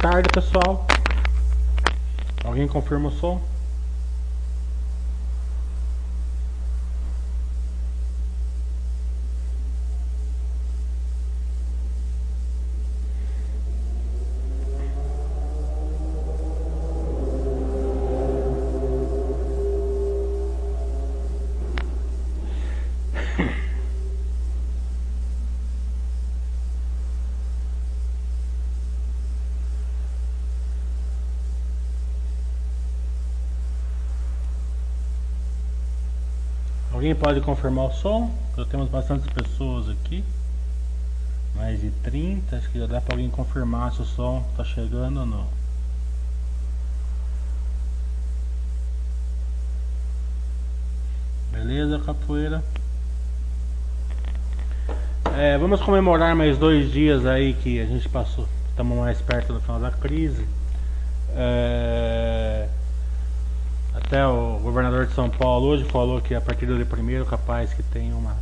Tarde, pessoal. Alguém confirma o som? Pode confirmar o som? Já temos bastantes pessoas aqui. Mais de 30. Acho que já dá para alguém confirmar se o som está chegando ou não. Beleza, capoeira? É, vamos comemorar mais dois dias aí que a gente passou. Estamos mais perto do final da crise. É, até o governador de São Paulo hoje falou que a partir do dia primeiro capaz que tem uma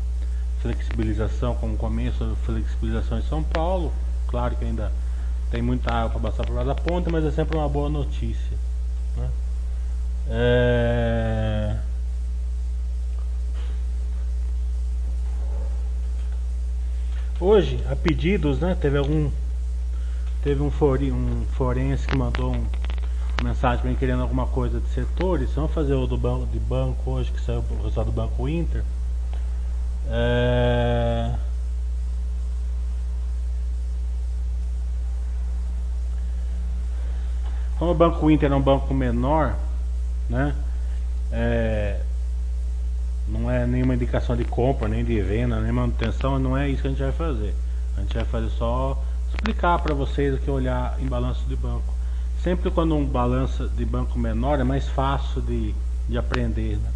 flexibilização como começo da flexibilização em São Paulo. Claro que ainda tem muita água para passar por lá da ponta, mas é sempre uma boa notícia. Né? É... Hoje, a pedidos, né? Teve algum. Teve um, fori, um forense que mandou um mensagem mim querendo alguma coisa de setores, vamos fazer o do banco de banco hoje que saiu o resultado do Banco Inter. É... Como o Banco Inter é um banco menor, né? É... Não é nenhuma indicação de compra, nem de venda, nem manutenção, não é isso que a gente vai fazer. A gente vai fazer só explicar para vocês o que olhar em balanço de banco sempre quando um balanço de banco menor é mais fácil de, de aprender. Né?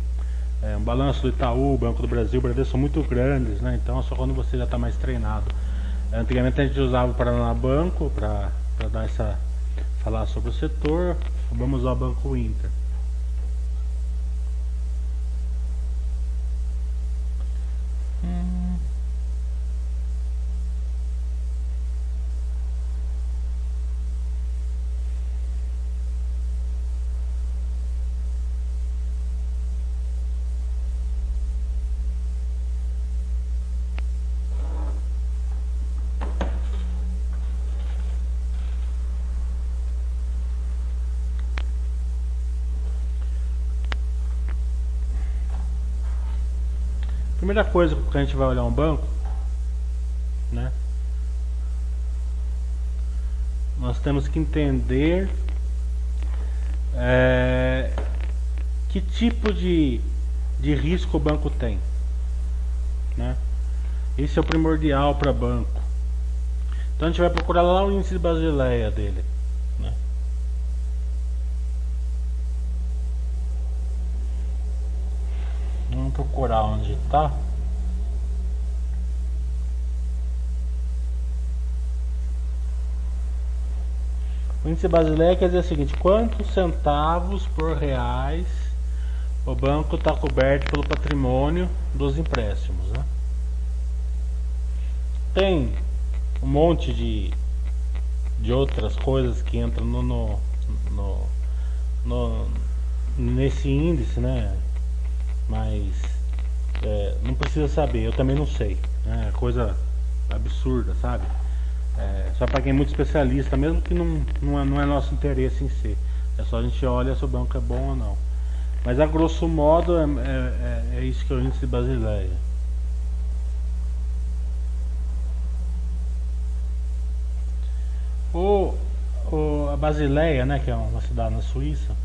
É, um balanço do Itaú, Banco do Brasil, Bradesco são muito grandes, né? então só quando você já está mais treinado. Antigamente a gente usava o Paraná Banco para dar essa falar sobre o setor, vamos usar o Banco Inter. Primeira coisa que a gente vai olhar um banco, né? Nós temos que entender é, que tipo de, de risco o banco tem, né? Esse é o primordial para banco. Então a gente vai procurar lá o índice de Basileia dele. Né? Vamos procurar onde está. O índice Basileia quer dizer o seguinte: quantos centavos por reais o banco está coberto pelo patrimônio dos empréstimos? Né? Tem um monte de, de outras coisas que entram no, no, no, no nesse índice, né? Mas é, não precisa saber, eu também não sei. Né? É coisa absurda, sabe? É, só para quem é muito especialista, mesmo que não, não, é, não é nosso interesse em si. É só a gente olha se o banco é bom ou não. Mas a grosso modo é, é, é, é isso que é o índice de Basileia. O, o, a Basileia, né, que é uma cidade na Suíça,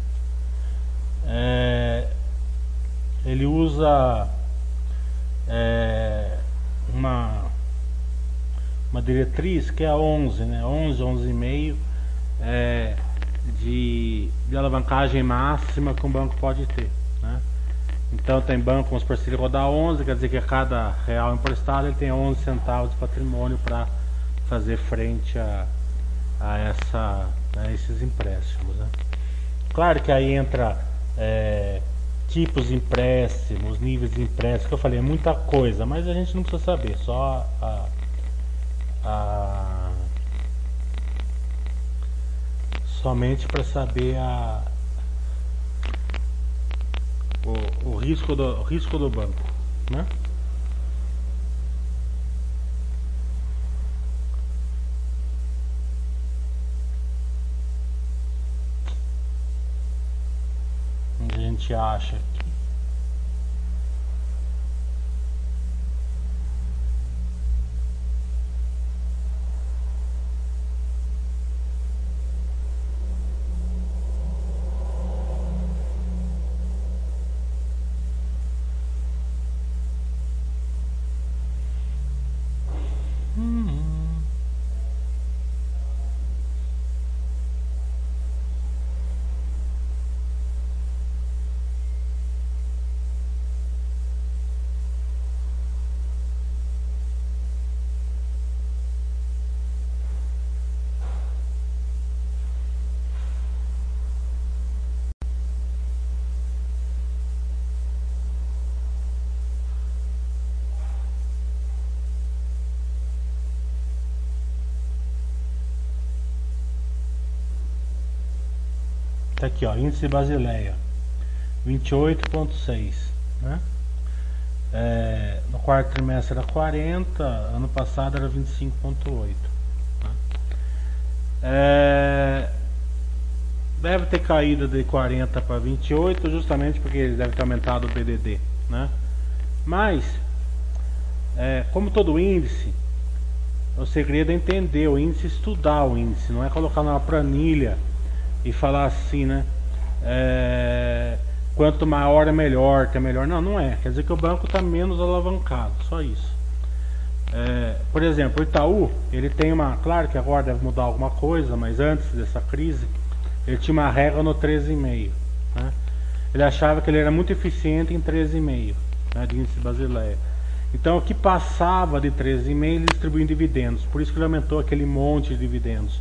é, ele usa é, uma, uma diretriz que é a 11, né, 11, 11,5 é, de, de alavancagem máxima que um banco pode ter. Né? Então tem banco, vamos por se ele rodar 11, quer dizer que a cada real emprestado ele tem 11 centavos de patrimônio para fazer frente a, a, essa, a esses empréstimos. Né? Claro que aí entra é, tipos de empréstimos, níveis de empréstimos, que eu falei, é muita coisa, mas a gente não precisa saber, só a, a, somente para saber a, o, o, risco do, o risco do banco, né? A gente acha Tá aqui, ó, índice Basileia, 28,6, né? É, no quarto trimestre era 40, ano passado era 25,8. Né? É, deve ter caído de 40 para 28, justamente porque deve ter aumentado o BDD, né? Mas, é, como todo índice, o segredo é entender o índice, estudar o índice, não é colocar numa planilha e falar assim, né? É, quanto maior é melhor, que é melhor. Não, não é. Quer dizer que o banco está menos alavancado, só isso. É, por exemplo, o Itaú, ele tem uma. Claro que agora deve mudar alguma coisa, mas antes dessa crise, ele tinha uma regra no 13,5. Né? Ele achava que ele era muito eficiente em 13,5 né, de índice Basileia. Então, o que passava de 13,5 ele distribuía dividendos. Por isso que ele aumentou aquele monte de dividendos.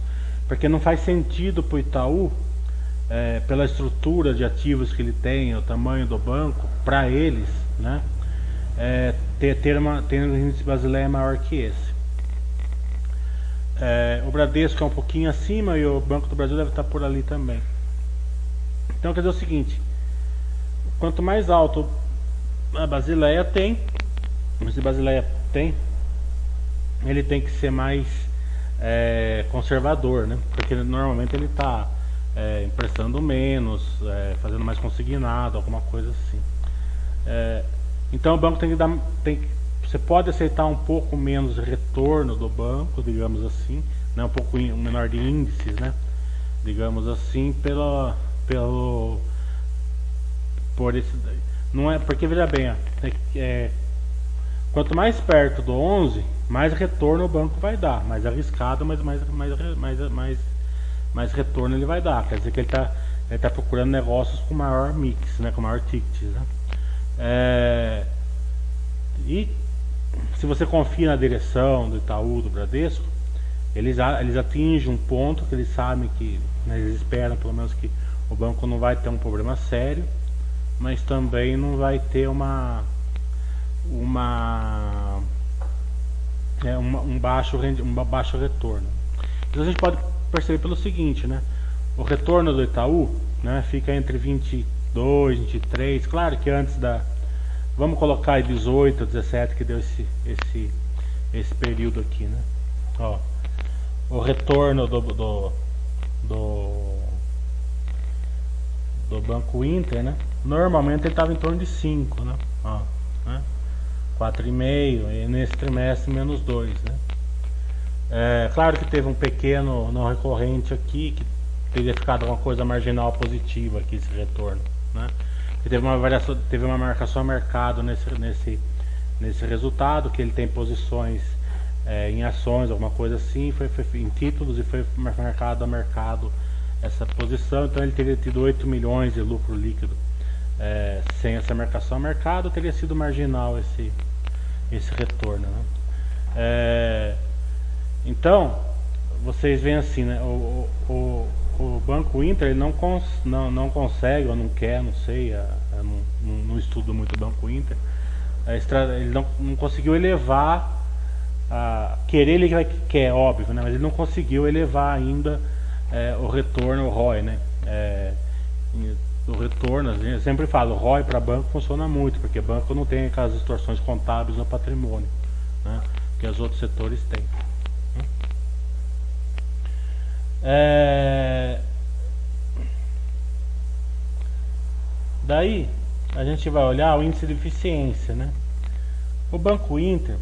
Porque não faz sentido para o Itaú, é, pela estrutura de ativos que ele tem, o tamanho do banco, para eles, né, é, ter, ter, uma, ter um índice brasileiro maior que esse. É, o Bradesco é um pouquinho acima e o Banco do Brasil deve estar por ali também. Então quer dizer o seguinte, quanto mais alto a Basileia tem, se Basileia tem, ele tem que ser mais é, conservador, né? Porque normalmente ele está é, emprestando menos, é, fazendo mais consignado, alguma coisa assim. É, então o banco tem que dar, tem, você pode aceitar um pouco menos retorno do banco, digamos assim, né? Um pouco um menor de índices, né? Digamos assim, pelo, pelo, por esse, não é porque veja bem, é, quanto mais perto do 11 mais retorno o banco vai dar, mais arriscado, mas mais, mais, mais, mais, mais retorno ele vai dar. Quer dizer que ele está ele tá procurando negócios com maior mix, né, com maior ticket. Né? É, e se você confia na direção do Itaú, do Bradesco, eles, eles atingem um ponto que eles sabem que, né, eles esperam pelo menos que o banco não vai ter um problema sério, mas também não vai ter uma uma é, uma, um, baixo, um baixo retorno. Então a gente pode perceber pelo seguinte, né? O retorno do Itaú né, fica entre 22, 23, claro que antes da. Vamos colocar 18, 17 que deu esse, esse, esse período aqui, né? Ó, o retorno do, do, do, do Banco Inter, né? Normalmente ele estava em torno de 5, né? Ó? 4,5 e nesse trimestre menos 2, né? É, claro que teve um pequeno não recorrente aqui que teria ficado uma coisa marginal positiva aqui esse retorno, né? E teve uma variação, teve uma marcação a mercado nesse nesse nesse resultado que ele tem posições é, em ações, alguma coisa assim, foi, foi, em títulos e foi marcado a mercado essa posição, então ele teria tido 8 milhões de lucro líquido é, sem essa marcação a mercado, teria sido marginal esse esse retorno. Né? É, então, vocês veem assim, né? O, o, o Banco Inter ele não, cons, não, não consegue ou não quer, não sei, eu não, não, estudo muito o Banco Inter, ele não, não conseguiu elevar, a, querer ele quer, óbvio, né? mas ele não conseguiu elevar ainda é, o retorno, o ROI, né? É, o retorno, eu sempre falo, o ROI para banco funciona muito, porque banco não tem aquelas distorções contábeis no patrimônio, né? Que os outros setores têm. É... Daí a gente vai olhar o índice de eficiência, né? O Banco Inter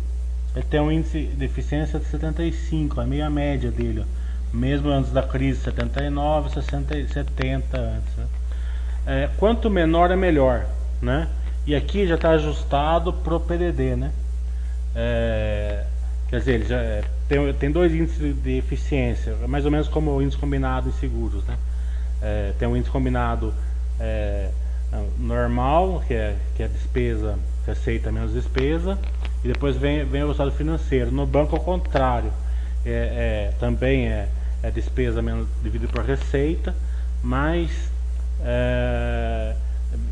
ele tem um índice de eficiência de 75, a meia média dele, ó. mesmo antes da crise, 79, 60, 70 antes. Né? É, quanto menor é melhor, né? E aqui já está ajustado pro PDD, né? É, quer dizer, ele já é, tem, tem dois índices de eficiência, mais ou menos como o índice combinado em seguros, né? É, tem um índice combinado é, normal, que é, que é despesa, receita menos despesa, e depois vem, vem o resultado financeiro. No banco, ao contrário, é, é também é, é, despesa menos dividido por receita, mas é,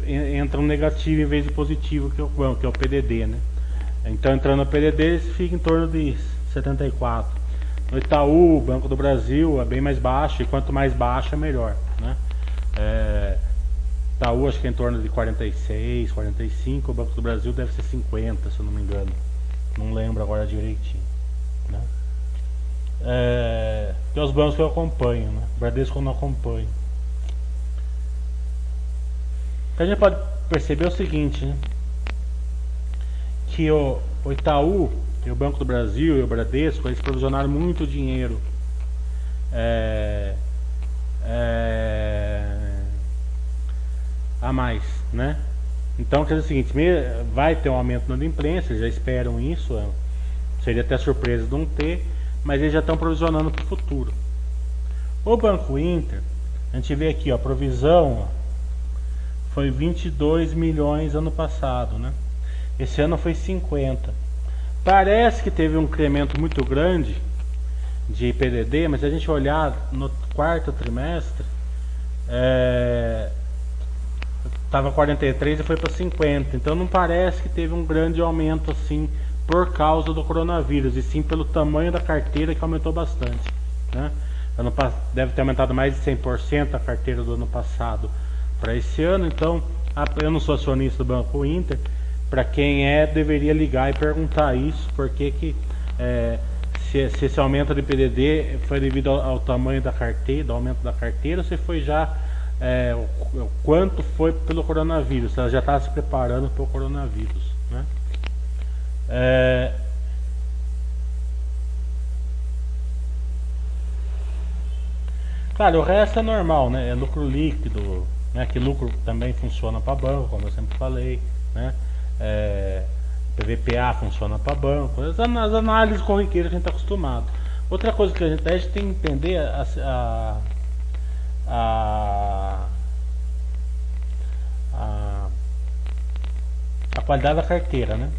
entra um negativo em vez de positivo, que é o que é o PDD. Né? Então, entrando no PDD, fica em torno de 74. No Itaú, Banco do Brasil é bem mais baixo, e quanto mais baixo, é melhor. Né? É, Itaú acho que é em torno de 46, 45, o Banco do Brasil deve ser 50, se eu não me engano. Não lembro agora direitinho. Né? É, tem os bancos que eu acompanho, né? O Bradesco eu não acompanho. O que a gente pode perceber o seguinte, né? Que o, o Itaú, e o Banco do Brasil e o Bradesco, eles provisionaram muito dinheiro. É, é, a mais, né? Então, quer dizer o seguinte, vai ter um aumento na imprensa, eles já esperam isso, é, seria até surpresa de não ter, mas eles já estão provisionando para o futuro. O Banco Inter, a gente vê aqui, ó, a provisão foi 22 milhões ano passado, né? Esse ano foi 50. Parece que teve um incremento muito grande de PDD, mas se a gente olhar no quarto trimestre, é, estava 43 e foi para 50. Então não parece que teve um grande aumento assim por causa do coronavírus, e sim pelo tamanho da carteira que aumentou bastante. Né? Ano, deve ter aumentado mais de 100% a carteira do ano passado para esse ano. Então, eu não sou acionista do Banco Inter. Para quem é, deveria ligar e perguntar isso, porque que é, se, se, esse aumento de PDD foi devido ao, ao tamanho da carteira, do aumento da carteira, ou se foi já é, o, o, quanto foi pelo coronavírus, ela já está se preparando para o coronavírus. Né? É, Claro, o resto é normal, né? É lucro líquido, né? Que lucro também funciona para banco, como eu sempre falei, né? É, PVPA funciona para banco, as, as análises corriqueiras que a gente está acostumado. Outra coisa que a gente, a gente tem que entender a, a a, a, a qualidade da carteira, né?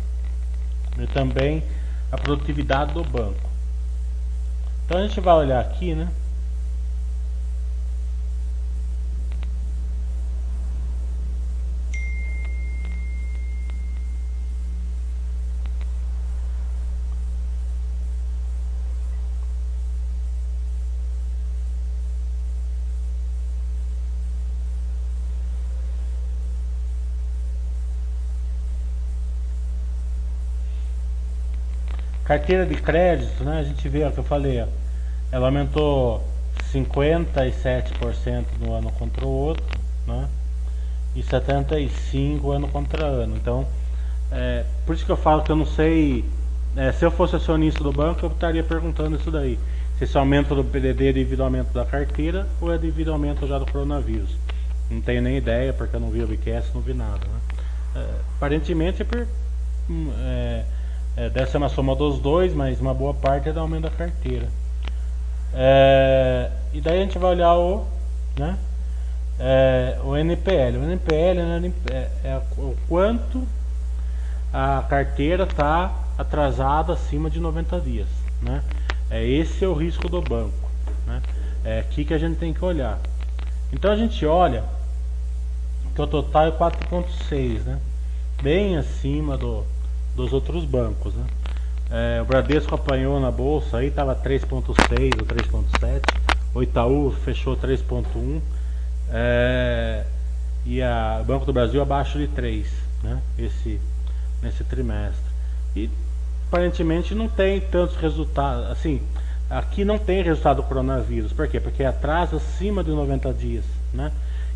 E também a produtividade do banco. Então a gente vai olhar aqui, né? Carteira de crédito, né? A gente vê o que eu falei, ó, ela aumentou 57% no ano contra o outro, né? E 75 ano contra ano. Então, é, por isso que eu falo que eu não sei. É, se eu fosse acionista do banco, eu estaria perguntando isso daí. Se esse aumento do PDD é devido ao aumento da carteira ou é devido ao aumento já do coronavírus. Não tenho nem ideia, porque eu não vi o BQS, não vi nada. Né? É, aparentemente é por. Hum, é, é, deve ser uma soma dos dois, mas uma boa parte é do aumento da carteira. É, e daí a gente vai olhar o, né, é, o NPL. O NPL né, é, é o quanto a carteira está atrasada acima de 90 dias. Né? É, esse é o risco do banco. Né? É aqui que a gente tem que olhar. Então a gente olha que o total é 4,6, né? bem acima do, dos outros bancos. Né? É, o Bradesco apanhou na bolsa, aí estava 3.6 ou 3.7, o Itaú fechou 3,1 é, e a Banco do Brasil abaixo de 3 né, esse, nesse trimestre. E aparentemente não tem tantos resultados. Assim, aqui não tem resultado do coronavírus. Por quê? Porque atrasa acima de 90 dias. Né?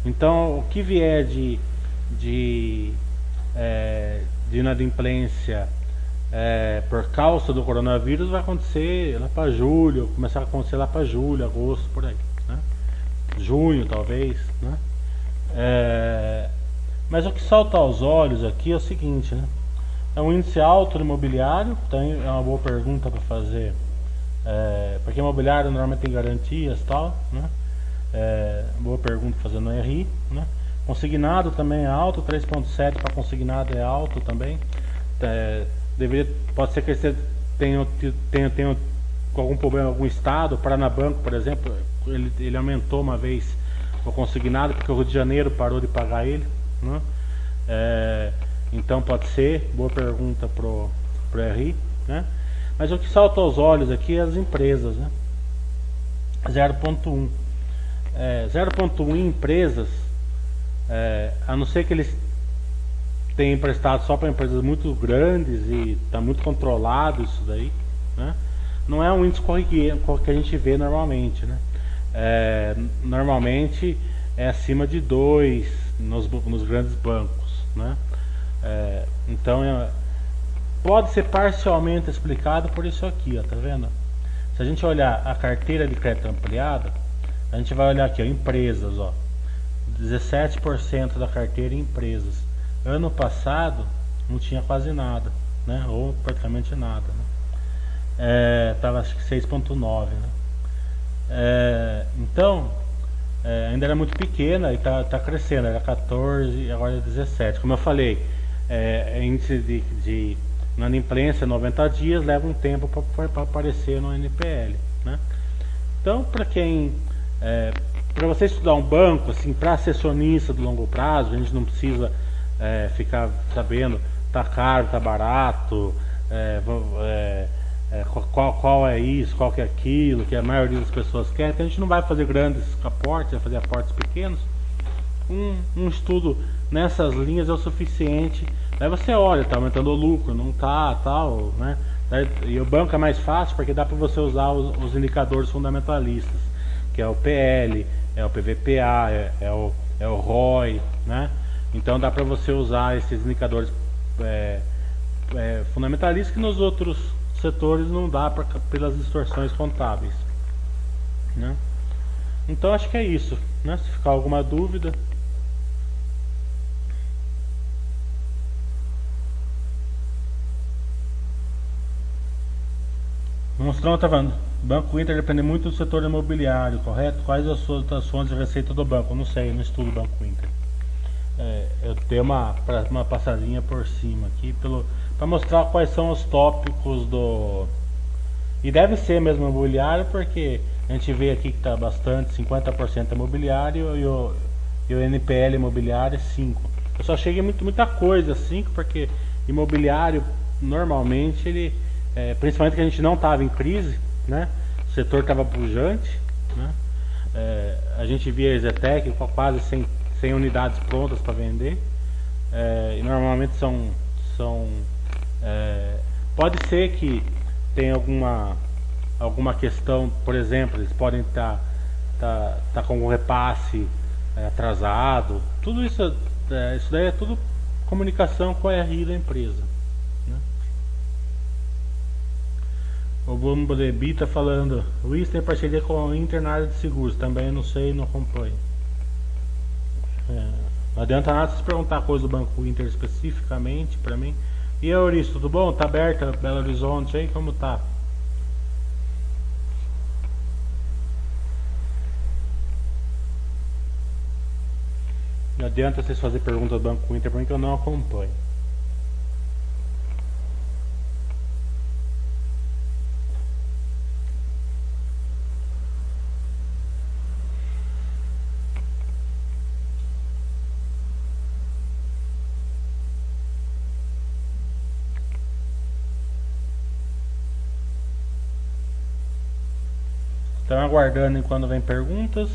Então, o que vier de, de, é, de inadimplência é, por causa do coronavírus vai acontecer lá para julho, começar a acontecer lá para julho, agosto, por aí. Né? Junho, talvez. Né? É, mas o que salta aos olhos aqui é o seguinte, né? É um índice alto do imobiliário, tem, é uma boa pergunta para fazer. É, porque imobiliário normalmente tem garantias e tal, né? É, boa pergunta fazendo RI, né? Consignado também é alto, 3.7 para consignado é alto também. É, deveria, pode ser que você tenha, tenha, tenha algum problema em algum estado, Paranabanco, por exemplo, ele, ele aumentou uma vez o consignado porque o Rio de Janeiro parou de pagar ele, né? É, então pode ser, boa pergunta pro, pro RI, né? Mas o que salta aos olhos aqui é as empresas, né? 0.1 é, 0.1 empresas, é, a não ser que eles tenham emprestado só para empresas muito grandes e está muito controlado isso daí, né? não é um índice que a gente vê normalmente. Né? É, normalmente é acima de 2 nos, nos grandes bancos. Né? É, então é, pode ser parcialmente explicado por isso aqui, ó, tá vendo? Se a gente olhar a carteira de crédito ampliada, a gente vai olhar aqui, ó, empresas, ó. 17% da carteira em empresas. Ano passado não tinha quase nada, né? Ou praticamente nada, né? É, acho que 6.9, né? É, então, é, ainda era muito pequena e está tá crescendo, era 14 agora é 17. Como eu falei, é, é, índice de, de na imprensa 90 dias leva um tempo para aparecer no NPL. Né? Então, para quem. É, para você estudar um banco, assim, para assessorista do longo prazo, a gente não precisa é, ficar sabendo tá caro, tá barato, é, é, é, qual, qual é isso, qual que é aquilo, que a maioria das pessoas quer. Então a gente não vai fazer grandes aportes, vai fazer aportes pequenos. Um, um estudo nessas linhas é o suficiente. Aí você olha, tá aumentando o lucro, não tá, tal, né? E o banco é mais fácil porque dá para você usar os, os, indicadores fundamentalistas, que é o PL, é o PVPA, é, é o, é o ROI, né? Então dá para você usar esses indicadores é, é, fundamentalistas que nos outros setores não dá pra, pelas distorções contábeis. Né? Então acho que é isso. Né? Se ficar alguma dúvida. Mostrando, tá falando. Banco Inter depende muito do setor imobiliário, correto? Quais as suas as fontes de receita do banco? Não sei, não estudo o Banco Inter. É, eu tenho uma, uma passadinha por cima aqui para mostrar quais são os tópicos do. E deve ser mesmo imobiliário, porque a gente vê aqui que está bastante, 50% imobiliário e o, e o NPL imobiliário é 5%. Eu só cheguei muito, muita coisa 5%, porque imobiliário normalmente ele é, principalmente que a gente não estava em crise, né? o setor estava pujante, né? É, a gente via a Zetec com quase 100, 100 unidades prontas para vender, é, e normalmente são, são é, pode ser que tenha alguma, alguma questão, por exemplo, eles podem estar tá, tá, tá com o repasse é, atrasado, tudo isso, é, isso daí é tudo comunicação com a RI da empresa. O Bumblebee está falando. Luiz tem parceria com a Inter de seguros. Também não sei, não acompanho. É, não adianta nada se perguntar coisa do Banco Inter especificamente para mim. E aí, Euris, tudo bom? Tá aberta Belo Horizonte aí? Como tá? Não adianta vocês fazer perguntas do Banco Inter porque eu não acompanho. Aguardando enquanto vem perguntas.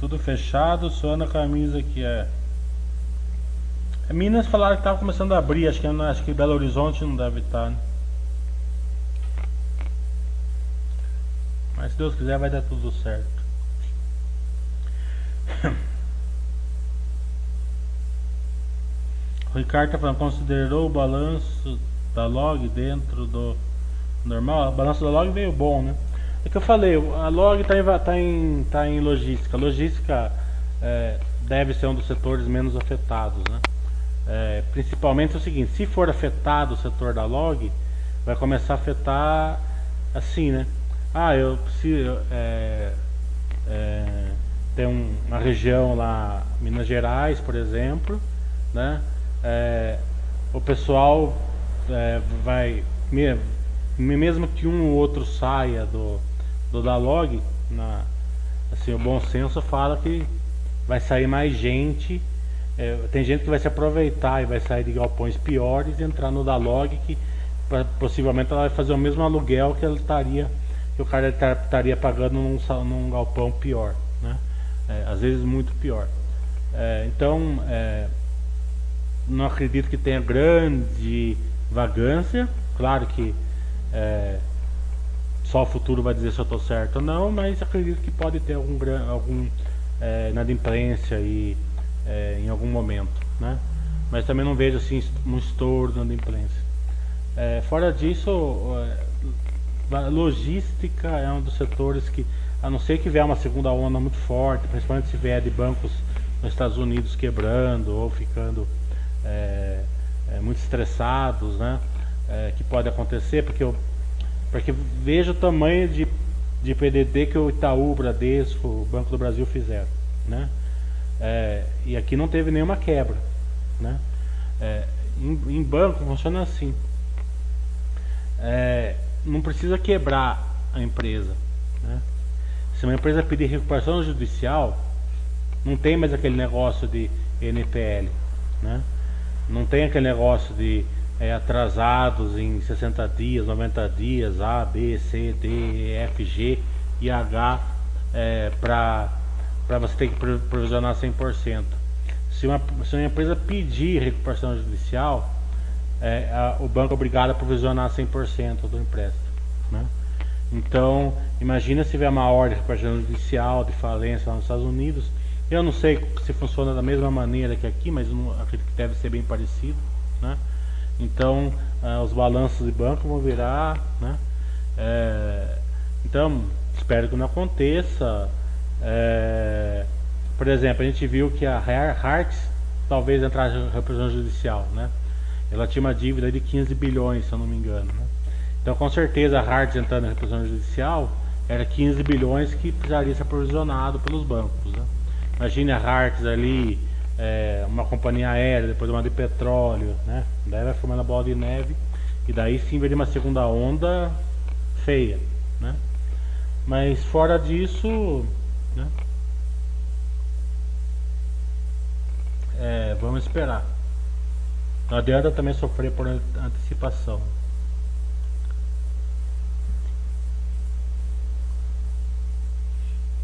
Tudo fechado, só na camisa que é. Minas falaram que estava começando a abrir, acho que, acho que Belo Horizonte não deve estar, né? Mas se Deus quiser vai dar tudo certo. O Ricardo tá falando, considerou o balanço da log dentro do normal? O balanço da log veio bom, né? É que eu falei, a log está em, tá em, tá em logística. Logística é, deve ser um dos setores menos afetados, né? É, principalmente é o seguinte, se for afetado o setor da log, vai começar a afetar assim, né? Ah, eu preciso é, é, um, uma região lá, Minas Gerais, por exemplo, né? É, o pessoal é, vai mesmo que um ou outro saia do, do da log, na, assim, o bom senso fala que vai sair mais gente é, tem gente que vai se aproveitar e vai sair de galpões piores e entrar no da log que pra, possivelmente ela vai fazer o mesmo aluguel que ela estaria que o cara estaria pagando num, num galpão pior, né? É, às vezes muito pior. É, então é, não acredito que tenha grande vagância. Claro que é, só o futuro vai dizer se eu estou certo ou não, mas acredito que pode ter algum, algum é, inadimplência e é, em algum momento, né? Mas também não vejo assim um estouro de inadimplência. É, fora disso, é, logística é um dos setores que, a não ser que vier uma segunda onda muito forte, principalmente se vier de bancos nos Estados Unidos quebrando ou ficando é, é, muito estressados, né? É, que pode acontecer, porque eu porque veja o tamanho de, de PDD que o Itaú, o Bradesco, o Banco do Brasil fizeram, né? É, e aqui não teve nenhuma quebra. Né? É, em, em, banco funciona assim. É, não precisa quebrar a empresa. Né? Se uma empresa pedir recuperação judicial, não tem mais aquele negócio de NPL. Né? Não tem aquele negócio de é, atrasados em 60 dias, 90 dias, A, B, C, D, E, F, G e H é, para você ter que provisionar 100%. Se uma, se uma empresa pedir recuperação judicial, é, a, o banco é obrigado a provisionar 100% do empréstimo. Né? Então, imagina se tiver uma ordem de recuperação judicial de falência lá nos Estados Unidos. Eu não sei se funciona da mesma maneira que aqui, mas acredito que deve ser bem parecido. Né? Então, uh, os balanços de banco vão virar. Né? É, então, espero que não aconteça. É, por exemplo, a gente viu que a Hartz talvez entrasse em representação judicial, né? Ela tinha uma dívida de 15 bilhões, se eu não me engano. Né? Então, com certeza, a Hartz entrando em representação judicial era 15 bilhões que precisaria ser provisionado pelos bancos. Né? Imagine a Hartz ali, é, uma companhia aérea, depois uma de petróleo, né? Daí vai formando a bola de neve e daí sim veria uma segunda onda feia, né? Mas fora disso, né? É, vamos esperar. Não adianta também sofrer por antecipação.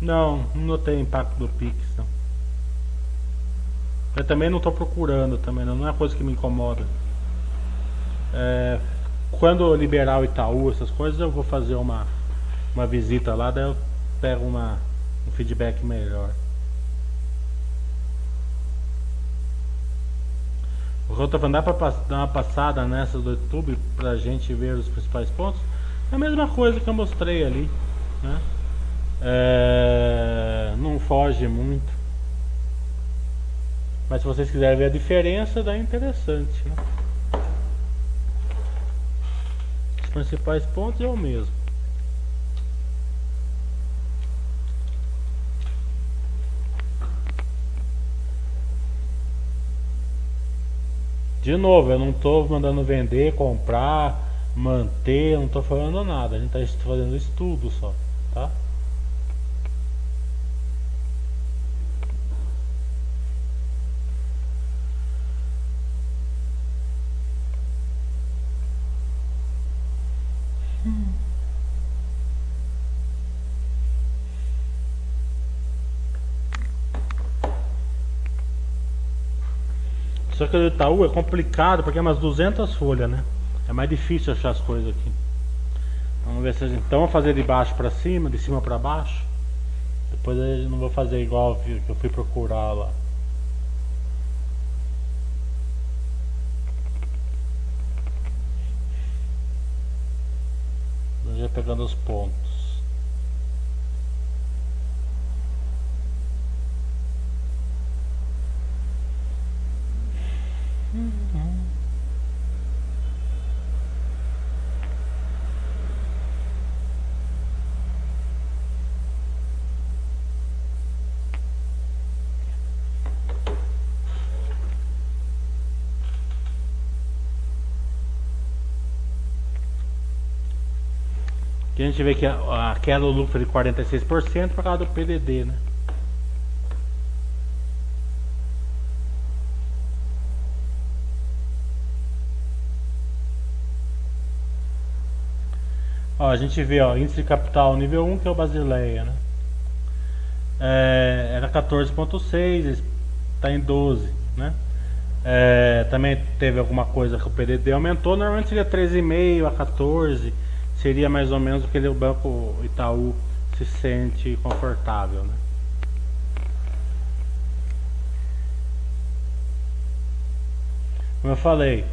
Não, não notei impacto do Pix, não. Eu também não estou procurando também, não, não é uma coisa que me incomoda. É, quando liberar o Itaú, essas coisas, eu vou fazer uma, uma visita lá, daí eu pego uma, um feedback melhor. O falando, dá pra dar uma passada nessa do YouTube pra gente ver os principais pontos? É a mesma coisa que eu mostrei ali, né? É, não foge muito. Mas se vocês quiserem ver a diferença, dá interessante, né? Os principais pontos é o mesmo. De novo, eu não estou mandando vender, comprar, manter, não estou falando nada. A gente está fazendo estudo só, tá? Só que o Itaú é complicado porque é umas 200 folhas, né? É mais difícil achar as coisas aqui. Vamos ver se a gente. Então vamos fazer de baixo para cima, de cima para baixo. Depois eu não vou fazer igual que eu fui procurar lá. Já pegando os pontos. Que a gente vê que a, queda do lucro de 46% por causa do PDD, né? Ó, a gente vê, ó, índice de capital nível 1, que é o Basileia, né? É, era 14.6, está em 12, né? É, também teve alguma coisa que o PDD aumentou, normalmente seria 13,5 a 14 seria mais ou menos o que o Banco Itaú se sente confortável. Né? Como eu falei,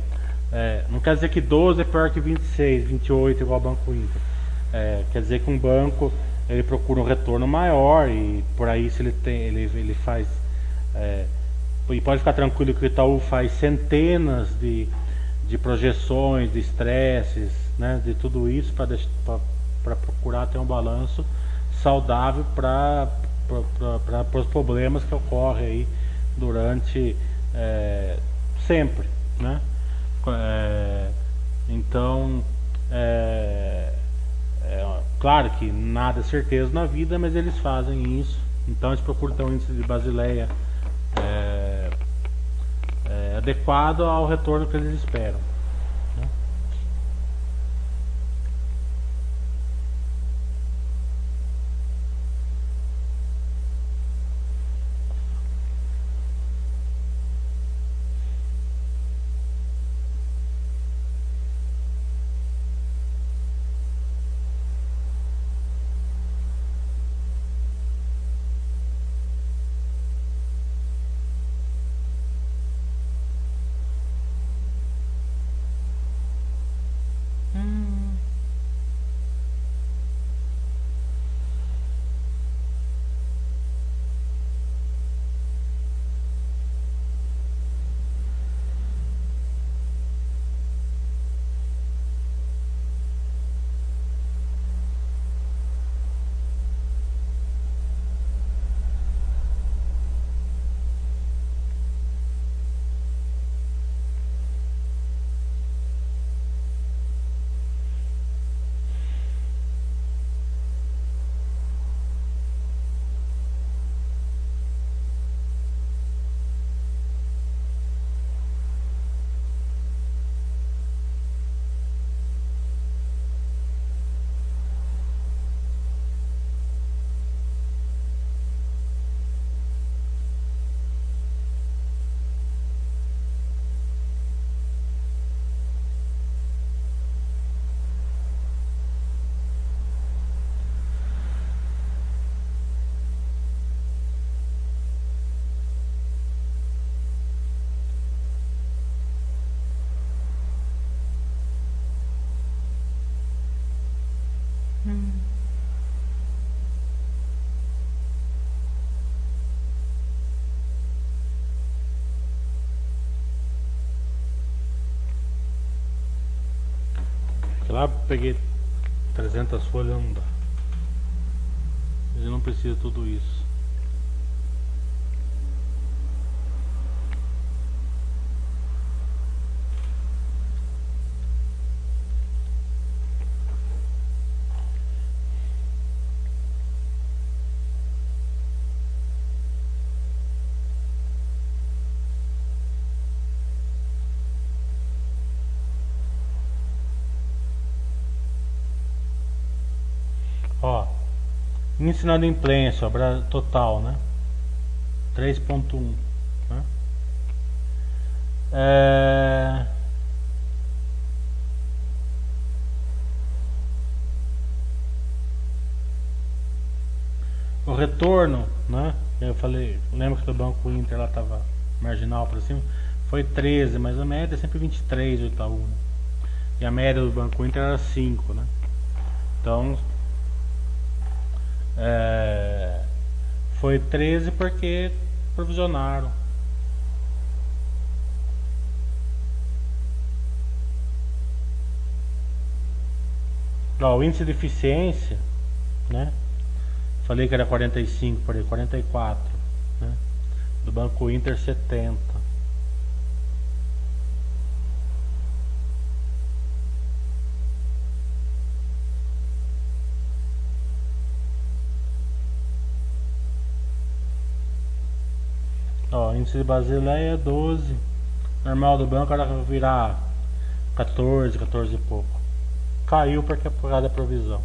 é, não quer dizer que 12 é pior que 26, 28 igual ao Banco Inter. É, quer dizer que um banco ele procura um retorno maior e por aí se ele tem ele, ele faz é, e pode ficar tranquilo que o Itaú faz centenas de, de projeções, de estresses, né, de tudo isso para procurar ter um balanço saudável para os problemas que ocorrem aí durante é, sempre, né? É, então, é, é, claro que nada é certeza na vida, mas eles fazem isso. Então eles procuram ter um índice de Basileia é, é, adequado ao retorno que eles esperam. Lá peguei 300 folhas, não dá. A gente não precisa de tudo isso. Índice de imprensa, total, né? 3.1 né? É... O retorno, né? Eu falei, lembra que o Banco Inter lá tava marginal para cima? Foi 13, mas a média é sempre 23 do Itaú. Né? E a média do Banco Inter era 5, né? Então, é, foi 13 porque provisionaram. Ó, o índice de eficiência, né? Falei que era 45, por aí, 44, né? Do Banco Inter 70. Índice Basileia é 12. Normal do banco era virar 14, 14 e pouco caiu porque é por causa da provisão.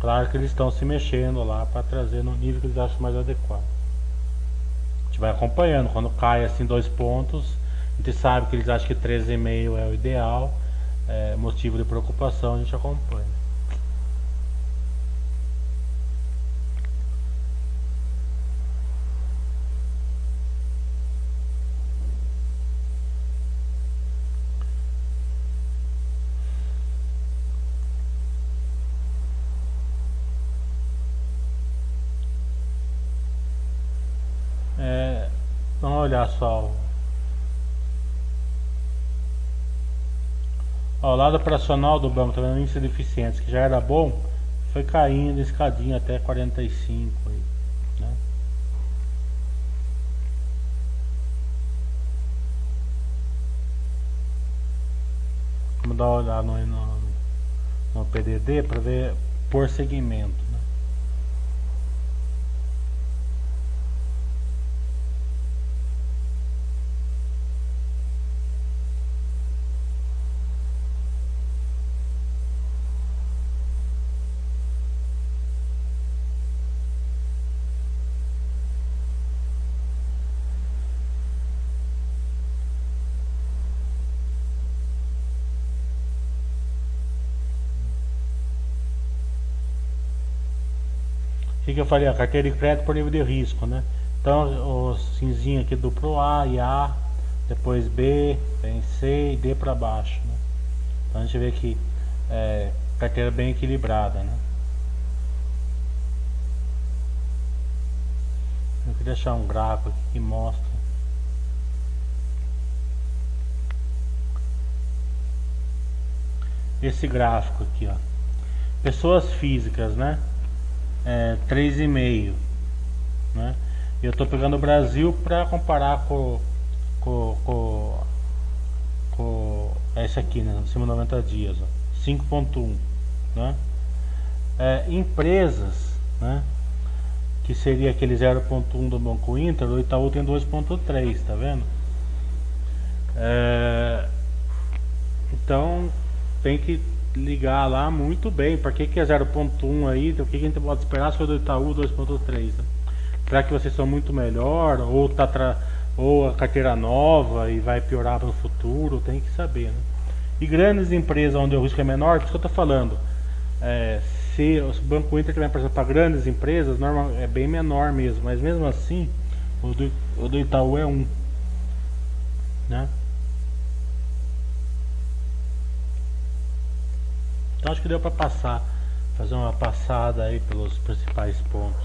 Claro que eles estão se mexendo lá para trazer no nível que eles acham mais adequado. A gente vai acompanhando, quando cai assim dois pontos, a gente sabe que eles acham que 13,5 é o ideal, é motivo de preocupação, a gente acompanha. O lado operacional do banco, tá vendo? Índice de eficiência, que já era bom, foi caindo escadinha até 45 aí, né? Vamos dar uma olhada no, no, no PDD para ver por segmento. Eu falei? A carteira de crédito por nível de risco, né? Então, o cinzinho aqui duplo A e A, depois B, vem C e D para baixo, né? Então a gente vê que é, carteira bem equilibrada, né? Eu queria deixar um gráfico aqui que mostra esse gráfico aqui, ó. Pessoas físicas, né? É, 3,5 né? Eu estou pegando o Brasil para comparar com, com, com, com esse aqui, né? Acima de 90 dias, 5.1 né? É, empresas, né? Que seria aquele 0.1 do Banco Inter, o Itaú tem 2.3, tá vendo? É, então tem que ligar lá muito bem. Para que, que é 0.1 aí? O que, que a gente pode esperar for do Itaú 2.3? Né? Será que vocês são muito melhor? Ou, tá tra... ou a carteira nova e vai piorar no futuro? Tem que saber. Né? E grandes empresas onde o risco é menor, por isso que eu estou falando. É, se o Banco Inter tiver para grandes empresas, normal, é bem menor mesmo. Mas mesmo assim, o do, o do Itaú é 1. Né? Então acho que deu para passar, fazer uma passada aí pelos principais pontos.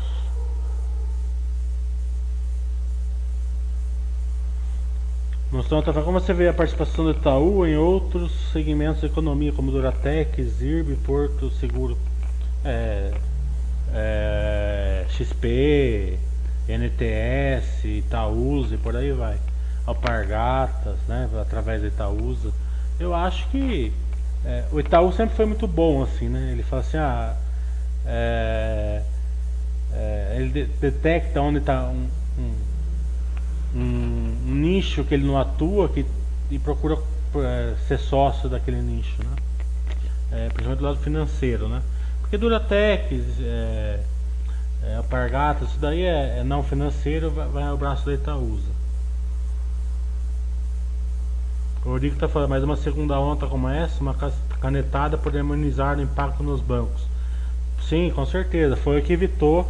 Mostrando também como você vê a participação do Itaú em outros segmentos da economia, como Duratec, Zirb, Porto Seguro, é, é, XP, NTS, Itaúsa e por aí vai. Alpargatas, né, através da Itaúsa. Eu acho que é, o Itaú sempre foi muito bom, assim, né? Ele fala assim, ah, é, é, ele de, detecta onde está um, um, um, nicho que ele não atua que, e procura é, ser sócio daquele nicho, né? É, principalmente do lado financeiro, né? Porque Duratec, é, é, Apargata, isso daí é, é não financeiro, vai, vai ao braço da Itaúsa. O Rodrigo está falando, mas uma segunda onda como essa, uma canetada por demonizar o impacto nos bancos. Sim, com certeza. Foi o que evitou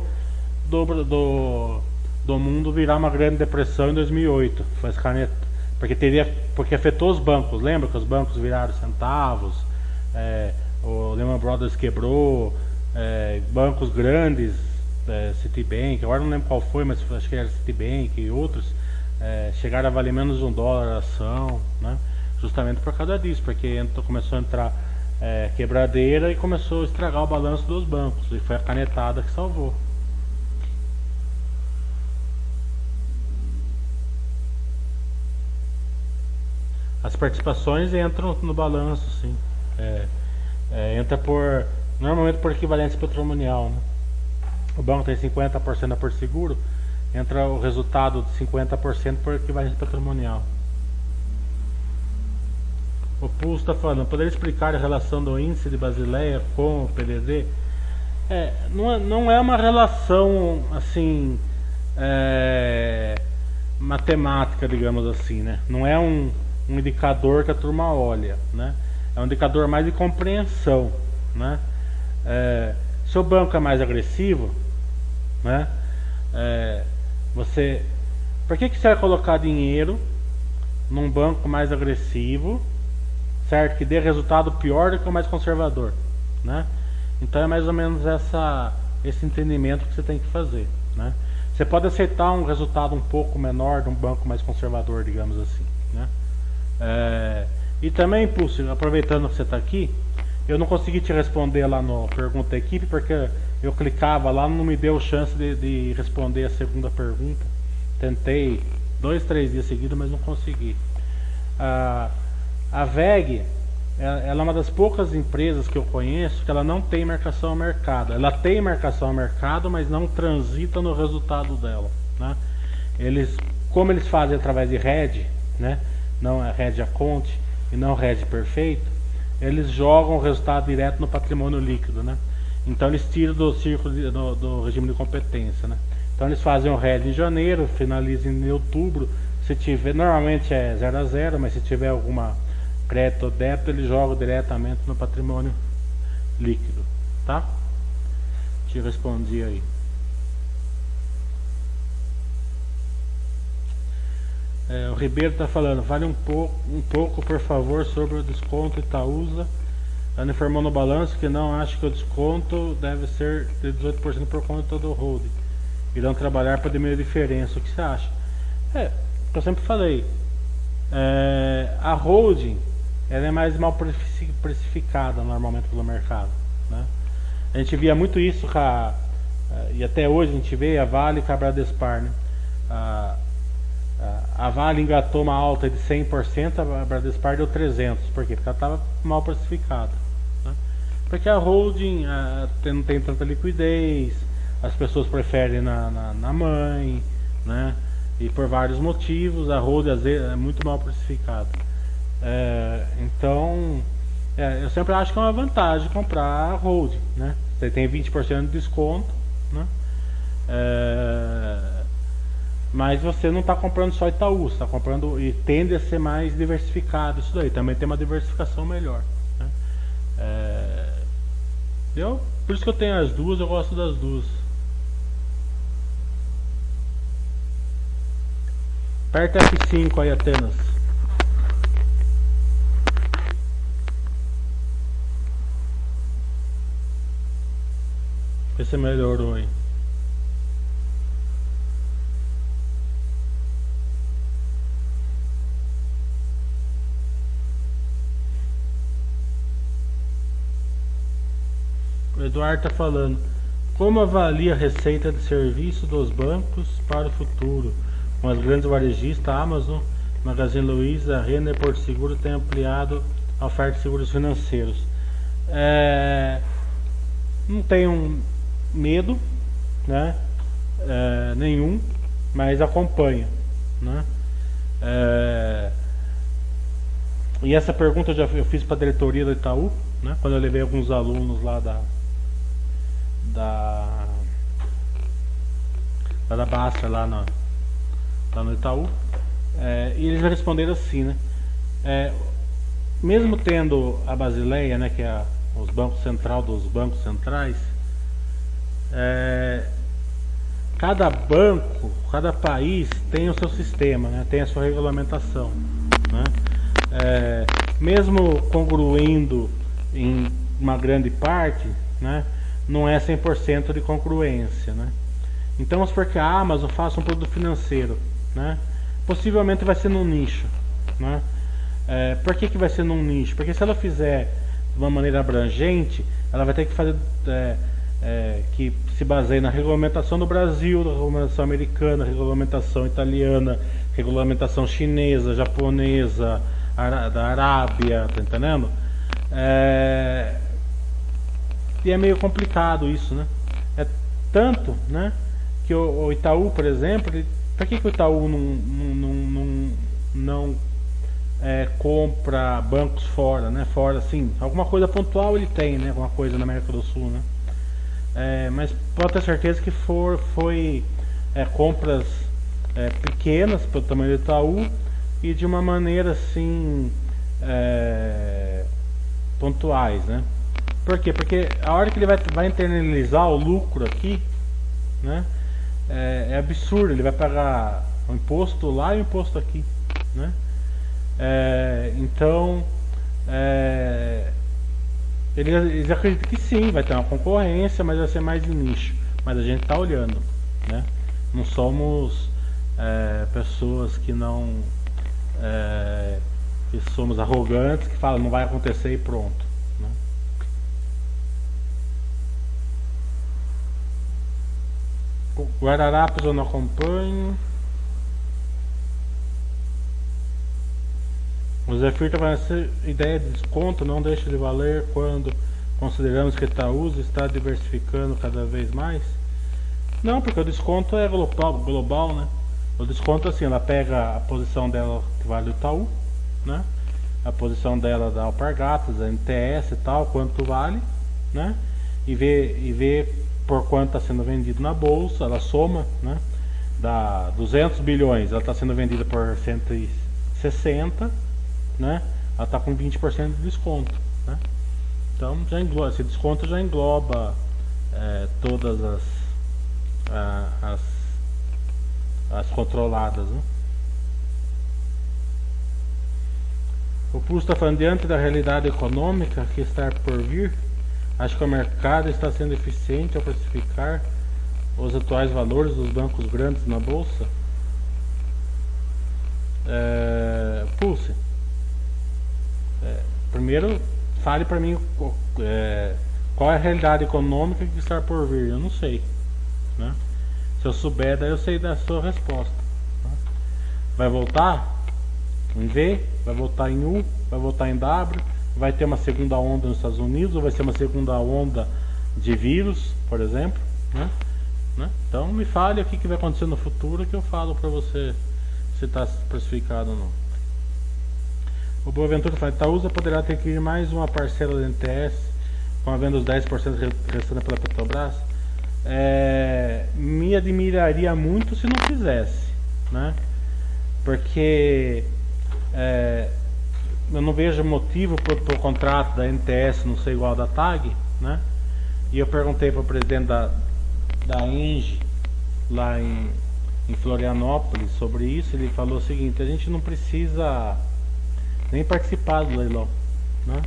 do, do, do mundo virar uma grande depressão em 2008. Foi as canetas. Porque, teria, porque afetou os bancos. Lembra que os bancos viraram centavos? É, o Lehman Brothers quebrou. É, bancos grandes, é, Citibank, agora não lembro qual foi, mas acho que era Citibank e outros, é, a valer menos um dólar a ação. Né? Justamente por causa disso, porque entrou, começou a entrar é, quebradeira e começou a estragar o balanço dos bancos. E foi a canetada que salvou. As participações entram no balanço, sim. É, é, entra por normalmente por equivalência patrimonial. Né? O banco tem 50% da por seguro, entra o resultado de 50% por equivalência patrimonial. O Pulso está falando, poderia explicar a relação do índice de Basileia com o PDD? É, não, é, não é uma relação assim é, matemática, digamos assim, né? Não é um, um indicador que a turma olha, né? É um indicador mais de compreensão, né? É, se o banco é mais agressivo, né? É, você, por que que você vai colocar dinheiro num banco mais agressivo certo? Que dê resultado pior do que o mais conservador, né? Então é mais ou menos essa, esse entendimento que você tem que fazer, né? Você pode aceitar um resultado um pouco menor de um banco mais conservador, digamos assim, né? É, e também, Pulse, aproveitando que você está aqui, eu não consegui te responder lá no Pergunta Equipe, porque eu clicava lá, não me deu chance de, de responder a segunda pergunta. Tentei dois, três dias seguidos, mas não consegui. Ah, a VEG ela é uma das poucas empresas que eu conheço que ela não tem marcação ao mercado. Ela tem marcação ao mercado, mas não transita no resultado dela. Né? Eles, como eles fazem através de RED, né? não é RED a conte e não RED perfeito, eles jogam o resultado direto no patrimônio líquido. Né? Então eles tiram do círculo de, do, do, regime de competência. Né? Então eles fazem o RED em janeiro, finalizam em outubro. Se tiver, normalmente é 0 a 0, mas se tiver alguma crédito ou débito, ele joga diretamente no patrimônio líquido, tá? Te respondi aí. É, o Ribeiro está falando, vale um pouco, um pouco, por favor, sobre o desconto Itaúsa. Ela informou no balanço que não acha que o desconto deve ser de 18% por conta do holding. Irão trabalhar para diminuir a diferença. O que você acha? É, eu sempre falei. É, a holding ela é mais mal precificada normalmente pelo mercado. Né? A gente via muito isso com a, e até hoje a gente vê a Vale com a Bradespar. Né? A, a, a, Vale engatou uma alta de 100%, a Bradespar deu 300%. Por quê? Porque ela estava mal precificada. Porque a holding a, não tem tanta liquidez, as pessoas preferem na, na, na mãe, né? e por vários motivos a holding às vezes é muito mal precificada. É, então, é, eu sempre acho que é uma vantagem comprar hold, né? Você tem 20% de desconto, né? É, mas você não está comprando só Itaú, está comprando e tende a ser mais diversificado isso daí. Também tem uma diversificação melhor. Né? É, eu, por isso que eu tenho as duas, eu gosto das duas. Aperta F5 aí, Atenas. Vê melhorou aí. Eduardo está falando. Como avalia a receita de serviço dos bancos para o futuro? Com as grandes varejistas, Amazon, Magazine Luiza, Renner, Porto Seguro têm ampliado a oferta de seguros financeiros. É, não tem um, medo, né? É, nenhum, mas acompanha, né? É, e essa pergunta eu já eu fiz para a diretoria do Itaú, né? Quando eu levei alguns alunos lá da da lá da Basta lá no, lá no Itaú, é, e eles responderam assim, né? é, mesmo tendo a Basileia, né, que é os bancos central dos bancos centrais, é, cada banco, cada país tem o seu sistema, né, tem a sua regulamentação. Né? É, mesmo congruindo em uma grande parte, né, não é 100% de congruência. Né? Então, vamos supor que a Amazon faça um produto financeiro. Né? Possivelmente vai ser num nicho. Né? É, por que, que vai ser num nicho? Porque se ela fizer de uma maneira abrangente, ela vai ter que fazer é, é, que se baseie na regulamentação do Brasil, na regulamentação americana, regulamentação italiana, regulamentação chinesa, japonesa, da Arábia, tá entendendo? É, e é meio complicado isso, né? É tanto, né? Que o, o Itaú, por exemplo, por que, que o Itaú não, não, não, não é, compra bancos fora, né? Fora, assim, alguma coisa pontual ele tem, né? Alguma coisa na América do Sul, né? É, mas pode ter certeza que for, foi é, compras é, pequenas pelo tamanho do Itaú e de uma maneira assim é, pontuais, né? Por quê? Porque a hora que ele vai, vai internalizar o lucro aqui, né? É, é absurdo, ele vai pagar o imposto lá e o imposto aqui, né? É, então, é, eles, eles, acreditam que sim, vai ter uma concorrência, mas vai ser mais de nicho. Mas a gente está olhando, né? Não somos é, pessoas que não é, que somos arrogantes, que falam não vai acontecer e pronto. Guararapes eu não acompanho. O Zefir vai essa ideia de desconto não deixa de valer quando consideramos que Itaúsa está diversificando cada vez mais? Não, porque o desconto é global, global né? O desconto assim, ela pega a posição dela que vale o Itaú, né? A posição dela da Alpargatas, a NTS e tal, quanto vale, né? E vê, e vê por quanto está sendo vendido na bolsa, ela soma, né? Da 200 bilhões, ela está sendo vendida por 160 né? Ela está com 20% de desconto, né? Então já engloba, esse desconto já engloba é, todas as, a, as, as controladas, né? O Pulso está falando diante da realidade econômica que está por vir. Acho que o mercado está sendo eficiente ao precificar os atuais valores dos bancos grandes na bolsa. É, Pulse. É, primeiro, fale para mim é, qual é a realidade econômica que está por vir. Eu não sei. Né? Se eu souber, daí eu sei da sua resposta. Né? Vai voltar em V? Vai voltar em U? Vai voltar em W? Vai ter uma segunda onda nos Estados Unidos? Ou vai ser uma segunda onda de vírus, por exemplo? Né? Né? Então me fale o que, que vai acontecer no futuro que eu falo para você se está especificado ou não. O Boaventura fala, Itaúsa poderá ter que ir mais uma parcela do NTS com a venda dos 10% restando pela Petrobras? É, me admiraria muito se não fizesse, né? Porque é, eu não vejo motivo para o contrato da NTS não ser igual da TAG, né? E eu perguntei para o presidente da, da ENGE lá em, em Florianópolis sobre isso, ele falou o seguinte, a gente não precisa nem participar do leilão. Né?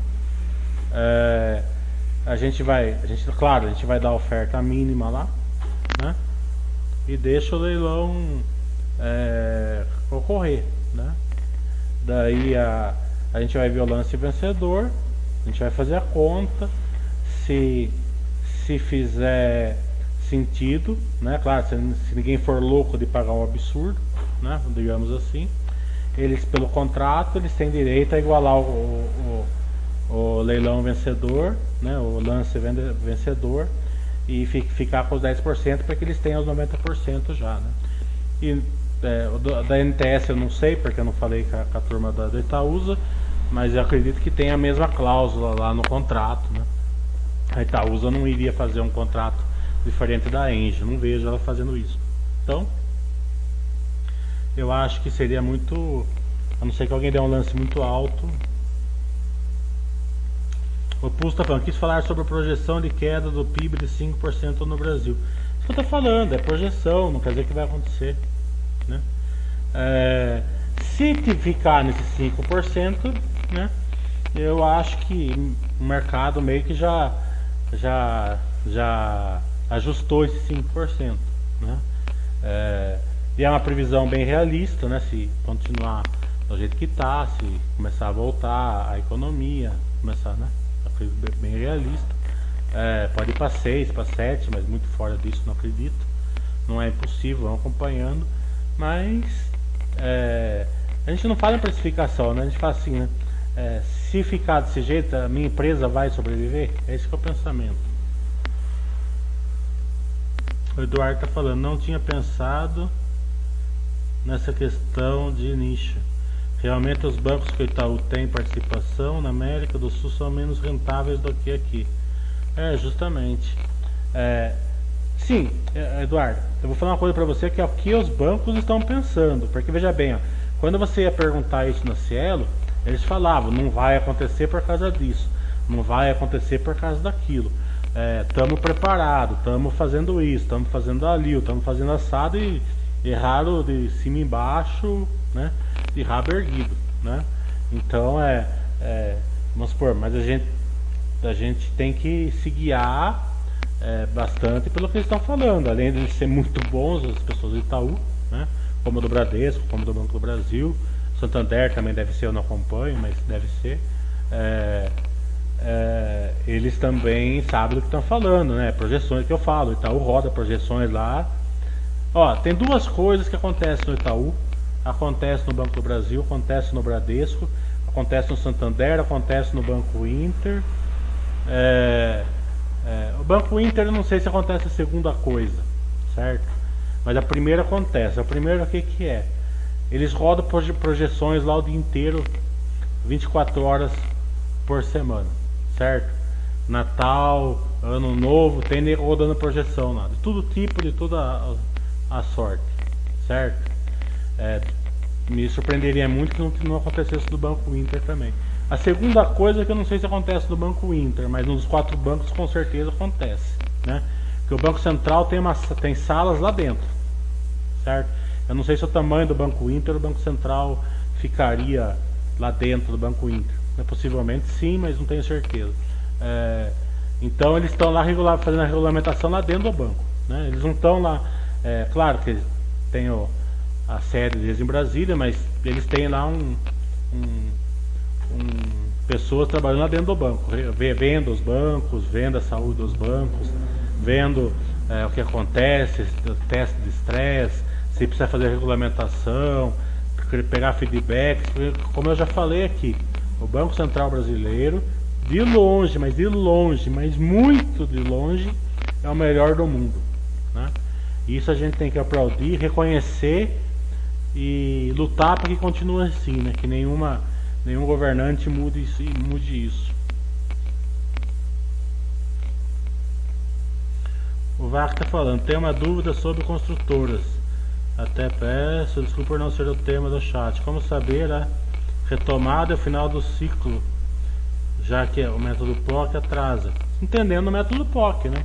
É, a gente vai, a gente, claro, a gente vai dar a oferta mínima lá, né? E deixa o leilão é, ocorrer, né? Daí a, a gente vai ver o lance vencedor, a gente vai fazer a conta, se, se fizer sentido, né? Claro, se, se ninguém for louco de pagar um absurdo, né? Digamos assim eles pelo contrato eles têm direito a igualar o, o, o leilão vencedor, né, o lance vencedor e ficar com os 10% para que eles tenham os 90% já. Né? E é, da NTS eu não sei, porque eu não falei com a, com a turma da, do Itaúsa, mas eu acredito que tem a mesma cláusula lá no contrato. Né? A Itaúsa não iria fazer um contrato diferente da Engie, não vejo ela fazendo isso. Então, eu acho que seria muito A não ser que alguém dê um lance muito alto. O Pulso está falando, quis falar sobre a projeção de queda do PIB de 5% no Brasil. Isso que eu estou falando, é projeção, não quer dizer que vai acontecer. Né? É, se ficar nesses 5%, né, eu acho que o mercado meio que já, já, já ajustou esse 5%. Né? É, e é uma previsão bem realista, né? Se continuar do jeito que está, se começar a voltar a economia, começar, né? É bem realista. É, pode ir para 6, para 7, mas muito fora disso não acredito. Não é impossível, vamos acompanhando. Mas é, a gente não fala em precificação, né? A gente fala assim, né? É, se ficar desse jeito, a minha empresa vai sobreviver? É esse que é o pensamento. O Eduardo está falando, não tinha pensado nessa questão de nicho. Realmente os bancos que o Itaú tem participação na América do Sul são menos rentáveis do que aqui. É, justamente. É, sim, é, Eduardo, eu vou falar uma coisa para você que é o que os bancos estão pensando. Porque veja bem, ó, quando você ia perguntar isso na Cielo, eles falavam, não vai acontecer por causa disso, não vai acontecer por causa daquilo estamos é, preparados, estamos fazendo isso, estamos fazendo ali, estamos fazendo assado e erraram de cima embaixo, né? De rabo erguido, né? Então é, é vamos supor, mas a gente, a gente tem que se guiar é, bastante pelo que eles estão falando, além de ser muito bons as pessoas do Itaú, né? Como do Bradesco, como do Banco do Brasil, Santander também deve ser, eu não acompanho, mas deve ser. É, é, eles também sabem do que estão falando, né? Projeções que eu falo, Itaú roda projeções lá. Ó, tem duas coisas que acontecem no Itaú, acontece no Banco do Brasil, acontece no Bradesco, acontece no Santander, acontece no Banco Inter. É, é, o Banco Inter eu não sei se acontece a segunda coisa, certo? Mas a primeira acontece. A primeira o que, que é? Eles rodam projeções lá o dia inteiro, 24 horas por semana certo? Natal, Ano Novo, tem rodando projeção lá, de todo tipo, de toda a, sorte, certo? É, me surpreenderia muito que não, que não acontecesse do Banco Inter também. A segunda coisa é que eu não sei se acontece do Banco Inter, mas nos quatro bancos com certeza acontece, né? Que o Banco Central tem, uma, tem salas lá dentro, certo? Eu não sei se o tamanho do Banco Inter, o Banco Central ficaria lá dentro do Banco Inter. Né, possivelmente sim, mas não tenho certeza. É, então eles estão lá regular, fazendo a regulamentação lá dentro do banco. Né? Eles não estão lá. É, claro que tem o, a sede deles em Brasília, mas eles têm lá um, um, um pessoas trabalhando lá dentro do banco, vendo os bancos, vendo a saúde dos bancos, vendo é, o que acontece, teste de estresse, se precisa fazer regulamentação, pegar feedback, como eu já falei aqui, o Banco Central Brasileiro, de longe, mas de longe, mas muito de longe, é o melhor do mundo. Né? Isso a gente tem que aplaudir, reconhecer e lutar para que continue assim, né? que nenhuma, nenhum governante mude isso. Mude isso. O VAC está falando, tem uma dúvida sobre construtoras. Até peço, desculpa por não ser o tema do chat. Como saber a retomada é o final do ciclo, já que o método POC atrasa. Entendendo o método POC, né?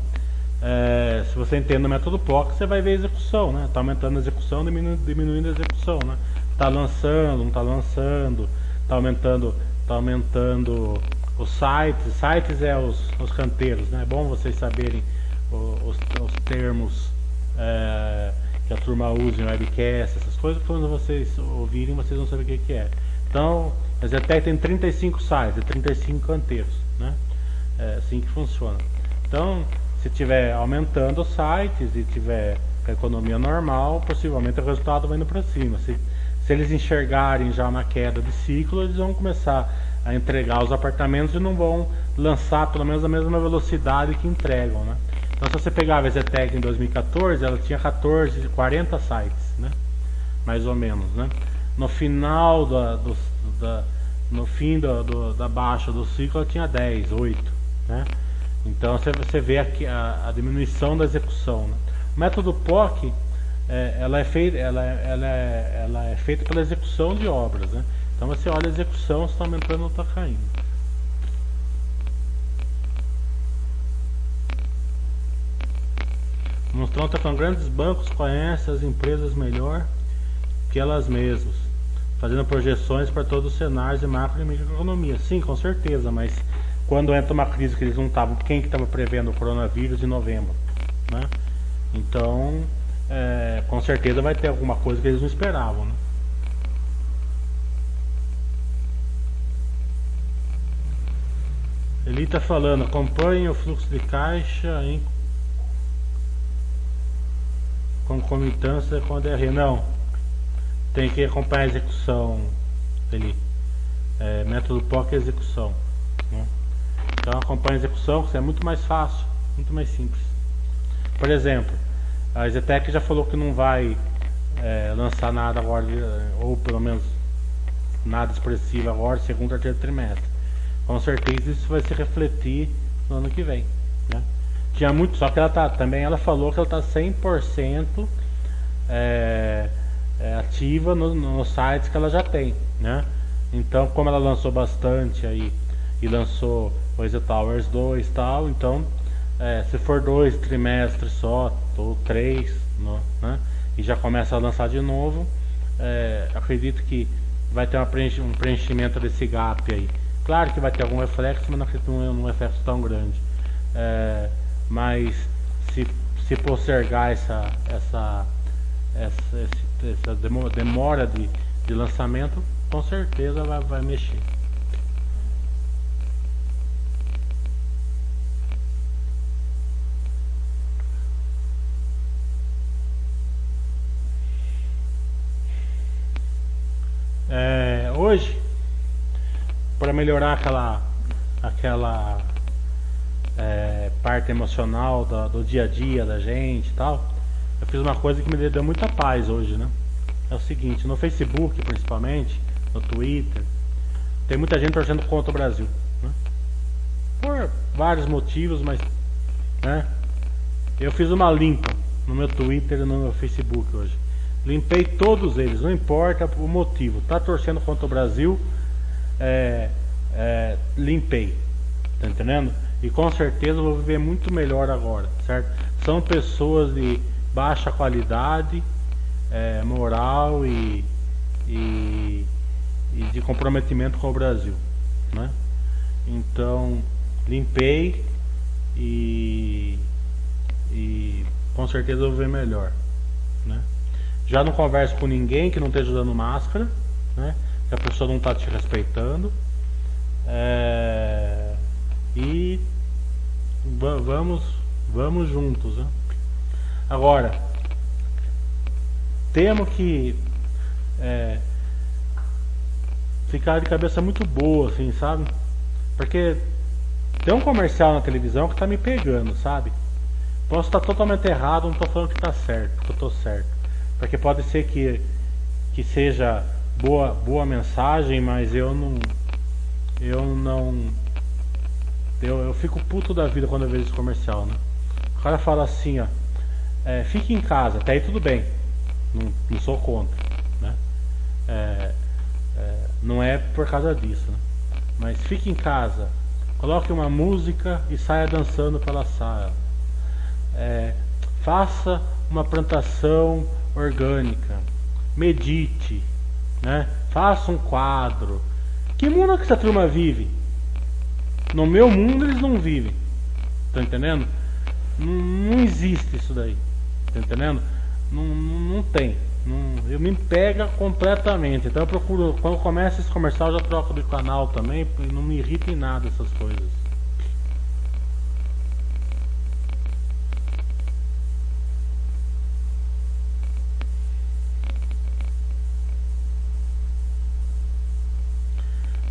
É, se você entende o método POC, você vai ver a execução, né? Está aumentando a execução, diminuindo, diminuindo a execução, né? Está lançando, não está lançando, está aumentando, tá aumentando os sites. Sites é os, os canteiros, né? É bom vocês saberem os, os termos é, que a turma usa em webcast, essas coisas, quando vocês ouvirem, vocês vão saber o que, que é. Então, a Zetec tem 35 sites, 35 canteiros, né? É assim que funciona. Então, se tiver aumentando os sites e tiver a economia normal, possivelmente o resultado vai indo para cima. Se, se eles enxergarem já uma queda de ciclo, eles vão começar a entregar os apartamentos e não vão lançar pelo menos a mesma velocidade que entregam, né? Então, se você pegar a Zetec em 2014, ela tinha 14, 40 sites, né? Mais ou menos, né? no final da, do, da no fim do, do, da baixa do ciclo ela tinha 10, 8, né? Então você, você vê aqui a, a diminuição da execução. Né? O método POC é, ela, é feita, ela, ela, é, ela é feita pela execução de obras. Né? Então você olha a execução, se está aumentando ou está caindo. Mostrando que grandes bancos conhecem as empresas melhor que elas mesmas, fazendo projeções para todos os cenários de macro e microeconomia. Sim, com certeza, mas quando entra uma crise que eles não estavam, quem que estava prevendo o coronavírus em novembro, né? Então, é, com certeza vai ter alguma coisa que eles não esperavam, né? Ele está falando, acompanhe o fluxo de caixa em concomitância com a DR. Não, tem que acompanhar a execução dele. É, método POC é execução. Né? Então acompanha a execução, que é muito mais fácil, muito mais simples. Por exemplo, a Zetec já falou que não vai é, lançar nada agora, ou pelo menos nada expressivo agora, segundo ou terceiro trimestre. Com certeza isso vai se refletir no ano que vem. Né? Tinha muito, só que ela tá, também ela falou que ela está 100% é, é, ativa nos no sites que ela já tem. Né? Então, como ela lançou bastante aí e lançou Easy Towers 2 e tal, então é, se for dois trimestres só, ou três, no, né, e já começa a lançar de novo, é, acredito que vai ter preenche, um preenchimento desse gap aí. Claro que vai ter algum reflexo, mas não acredito num reflexo tão grande. É, mas se, se postergar essa, essa, essa, essa demora de, de lançamento, com certeza vai, vai mexer. é, hoje para melhorar aquela aquela é, parte emocional do, dia a dia da gente e tal eu fiz uma coisa que me deu muita paz hoje né é o seguinte no Facebook principalmente no Twitter tem muita gente torcendo contra o Brasil né? por vários motivos mas né eu fiz uma limpa no meu Twitter e no meu Facebook hoje Limpei todos eles, não importa o motivo. Tá torcendo contra o Brasil, é, é, limpei. Tá entendendo? E com certeza vou viver muito melhor agora, certo? São pessoas de baixa qualidade é, moral e, e, e, de comprometimento com o Brasil, né? Então limpei e, e com certeza vou viver melhor, né? Já não converso com ninguém que não esteja usando máscara, né? Que a pessoa não está te respeitando. É... E vamos, vamos juntos, né? Agora, temos que é, ficar de cabeça muito boa, assim, sabe? Porque tem um comercial na televisão que tá me pegando, sabe? Posso estar totalmente errado, não tô falando que tá certo, que eu tô certo. Porque pode ser que, que seja boa, boa mensagem, mas eu não. Eu não. Eu, eu fico puto da vida quando eu vejo esse comercial, né? O cara fala assim, ó. É, fique em casa, até aí tudo bem. Não, não sou contra. Né? É, é, não é por causa disso. Né? Mas fique em casa, coloque uma música e saia dançando pela sala. É, faça uma plantação orgânica. Medite, né? Faça um quadro. Que mundo que essa turma vive? No meu mundo eles não vivem. Tá entendendo? Não, não existe isso daí. Tá entendendo? Não, não, não tem. Não, eu me pega completamente. Então eu procuro, quando começa esse comercial, eu já troco de canal também. Não me irrita em nada essas coisas.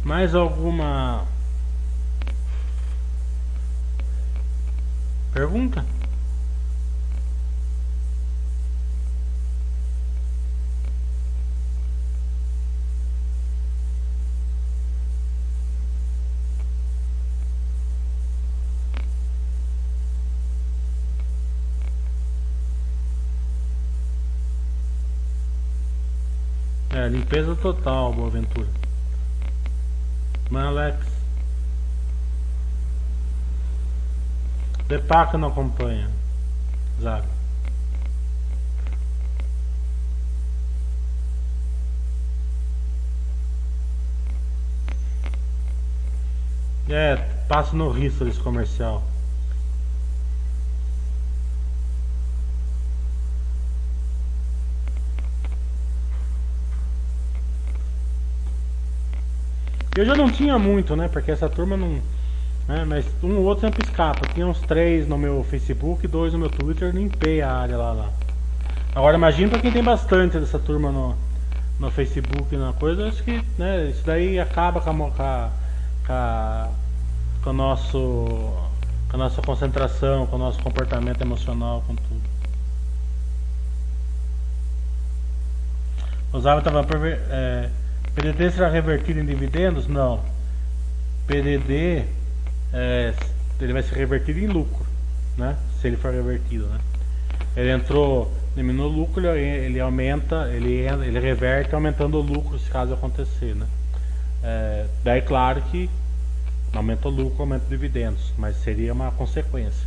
Mais alguma pergunta? É, limpeza total, Boa Ventura. Alex. Depaca não acompanha. Zaga. É, passa no risco desse comercial. Eu já não tinha muito, né? Porque essa turma não. Né, mas um ou outro sempre escapa. Tinha uns três no meu Facebook, dois no meu Twitter, limpei a área lá. lá. Agora imagina pra quem tem bastante dessa turma no, no Facebook na coisa, acho que né, isso daí acaba com a, com a com, a, nosso, com a nossa concentração, com o nosso comportamento emocional, com tudo. Osava estava é, PDD será revertido em dividendos? Não. PDD é, ele vai ser revertido em lucro, né? Se ele for revertido, né? Ele entrou, diminuiu o lucro, ele, ele aumenta, ele, ele reverte aumentando o lucro se caso acontecer, né? É, daí claro que aumenta o lucro, aumenta o dividendos, mas seria uma consequência.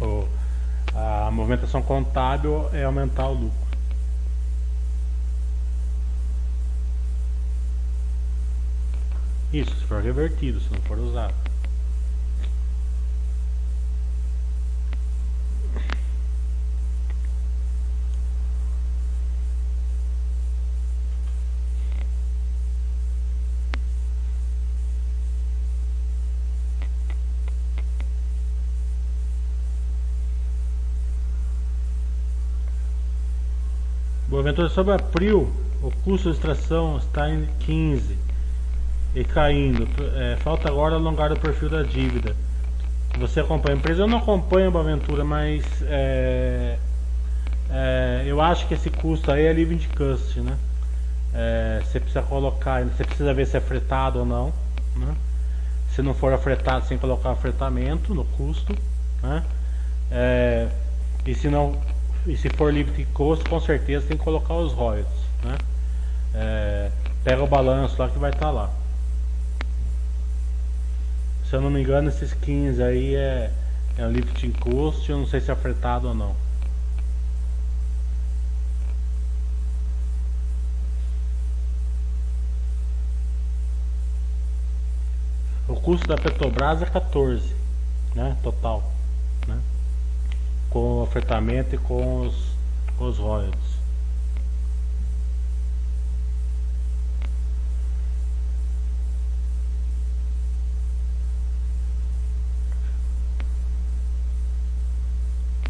O, a movimentação contábil é aumentar o lucro. Isso, se for revertido, se não for usado. Boaventura, sobre abril, o custo de extração está em 15 e caindo. É, falta agora alongar o perfil da dívida. Você acompanha a empresa? Eu não acompanho a Boaventura, mas é, é, eu acho que esse custo aí é livre de custo, né? É, você precisa colocar, você precisa ver se é fretado ou não. Né? Se não for afretado, sem colocar fretamento no custo. Né? É, e se não e se for livre de custo, com certeza tem que colocar os royalties. Né? É, pega o balanço lá que vai estar tá lá. Se eu não me engano, esses 15 aí é, é um lifting cost, eu não sei se é afetado ou não. O custo da Petrobras é 14, né, total com o afetamento e com os, os royalties.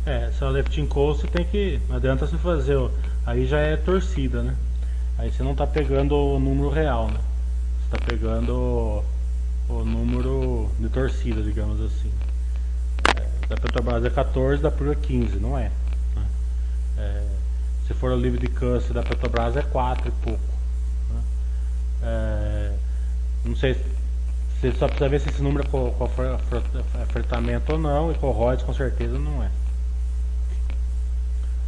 É, se é left in coast tem que. Não adianta você fazer. Aí já é torcida, né? Aí você não está pegando o número real, né? Você está pegando o, o número de torcida, digamos assim da Petrobras é 14, da Pura é 15, não é, né? é. Se for o livre de câncer da Petrobras é 4 e pouco. Né? É, não sei você só precisa ver se esse número é com, com fretamento ou não, e com royalties com certeza não é.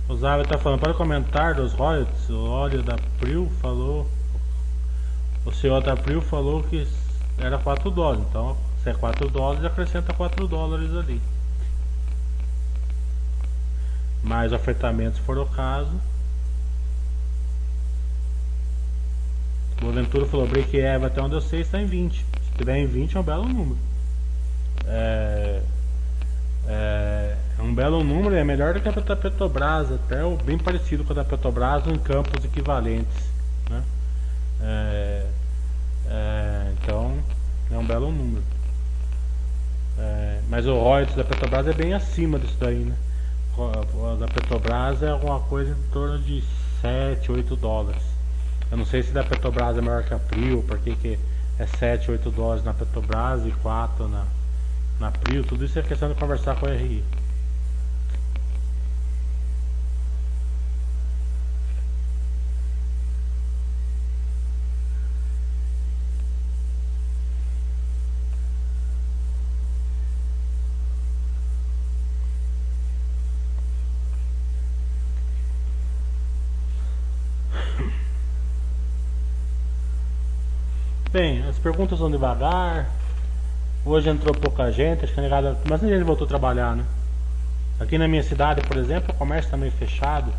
O Zava está falando, para comentar dos royalties, o óleo da Pril falou, o senhor da Pril falou que era 4 dólares, então se é 4 dólares acrescenta 4 dólares ali mais afetamentos se for o caso. O Boaventura falou, break even até onde eu sei está em 20. Se tiver em 20 é um belo número. É, é, é um belo número, é melhor do que a da Petrobras, até bem parecido com a da Petrobras em campos equivalentes. Né? É, é, então é um belo número. É, mas o royalties da Petrobras é bem acima disso daí, né? Da Petrobras é alguma coisa em torno de 7, 8 dólares. Eu não sei se da Petrobras é maior que a Prio, porque que é 7, 8 dólares na Petrobras e 4 na, na Prio. Tudo isso é questão de conversar com a RI. Perguntas são devagar. Hoje entrou pouca gente, acho que a negada, mas ninguém voltou a trabalhar, né? Aqui na minha cidade, por exemplo, o comércio está meio fechado.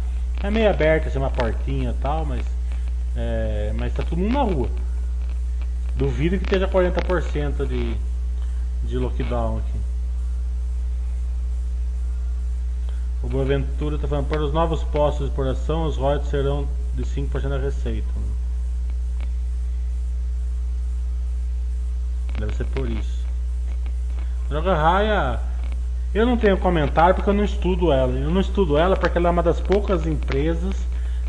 É meio aberto, assim, uma portinha e tal, mas. É, mas tá todo mundo na rua. Duvido que esteja 40% de, de lockdown aqui. O Boaventura está falando, para os novos postos de exploração, os royalties serão de 5% da receita. Deve ser por isso. Droga Raia, eu não tenho comentário porque eu não estudo ela. Eu não estudo ela porque ela é uma das poucas empresas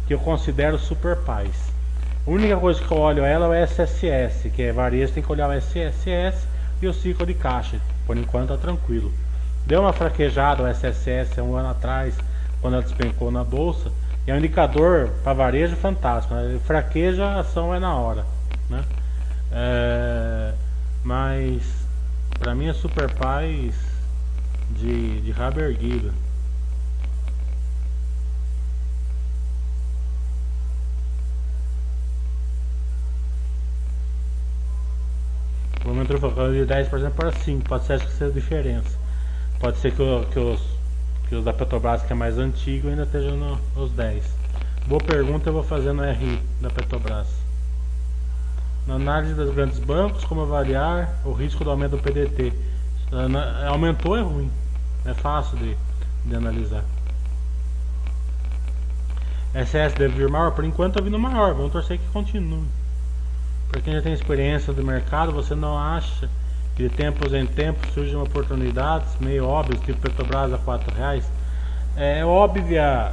que eu considero super pais. A única coisa que eu olho ela é o SSS, que é varejo, tem que olhar o SSS e o ciclo de caixa. Por enquanto tá tranquilo. Deu uma fraquejada o SSS um ano atrás, quando ela despencou na bolsa. E é um indicador para varejo fantástico. Né? Fraqueja, a ação é na hora. Né? É, mas para mim é super paz de, de rabo erguido. O aumento de 10% para 5%, pode ser que seja a diferença. Pode ser que, que, os, que os da Petrobras, que é mais antigo, ainda estejam no, nos 10%. Boa pergunta, eu vou fazer no RI da Petrobras. Na análise dos grandes bancos, como avaliar o risco do aumento do PDT? Aumentou é ruim, é fácil de, de analisar. SS deve vir maior? Por enquanto está vindo maior, vamos torcer que continue. Para quem já tem experiência do mercado, você não acha que de tempos em tempos surgem oportunidades meio óbvias, tipo Petrobras a 4 reais? É óbvia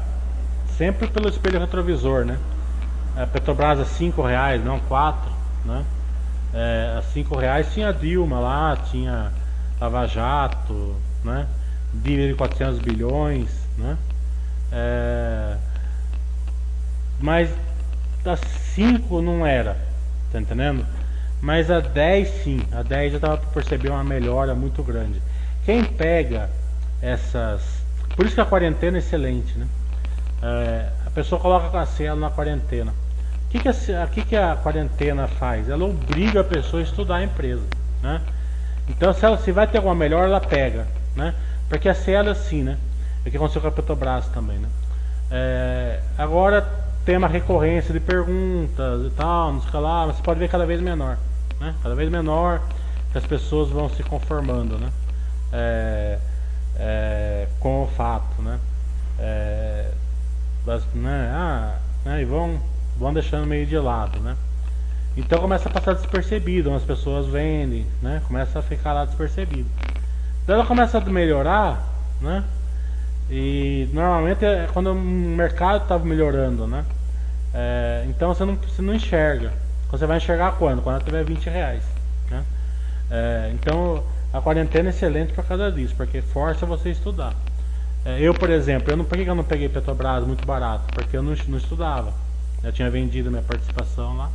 sempre pelo espelho retrovisor, né? A Petrobras a 5 reais, não 4, né? É, a 5 reais tinha Dilma lá, tinha Lava Jato, né? Dívida de 400 bilhões, né? É, mas a 5 não era. Tá entendendo? Mas a 10 sim, a 10 já dava para perceber uma melhora muito grande. Quem pega essas. Por isso que a quarentena é excelente, né? É, a pessoa coloca a cela na quarentena. O que, que, a, que, que a quarentena faz? Ela obriga a pessoa a estudar a empresa. Né? Então se, ela, se vai ter alguma melhora, ela pega. Né? Porque a cela é assim, né? É o que aconteceu com a Petrobras também. Né? É, agora tem uma recorrência de perguntas e tal, não sei lá, mas você pode ver cada vez menor, né? Cada vez menor que as pessoas vão se conformando, né? É, é, com o fato, né? É, das, né? Ah, né? E vão, vão deixando meio de lado, né? Então começa a passar despercebido, as pessoas vendem, né? Começa a ficar lá despercebido. Então ela começa a melhorar, né? E normalmente é quando o mercado estava melhorando, né? É, então você não, você não enxerga. Você vai enxergar quando? Quando tiver 20 reais. Né? É, então a quarentena é excelente por causa disso, porque força você a estudar. É, eu, por exemplo, eu não, por que eu não peguei Petrobras muito barato? Porque eu não, não estudava. Eu tinha vendido minha participação lá.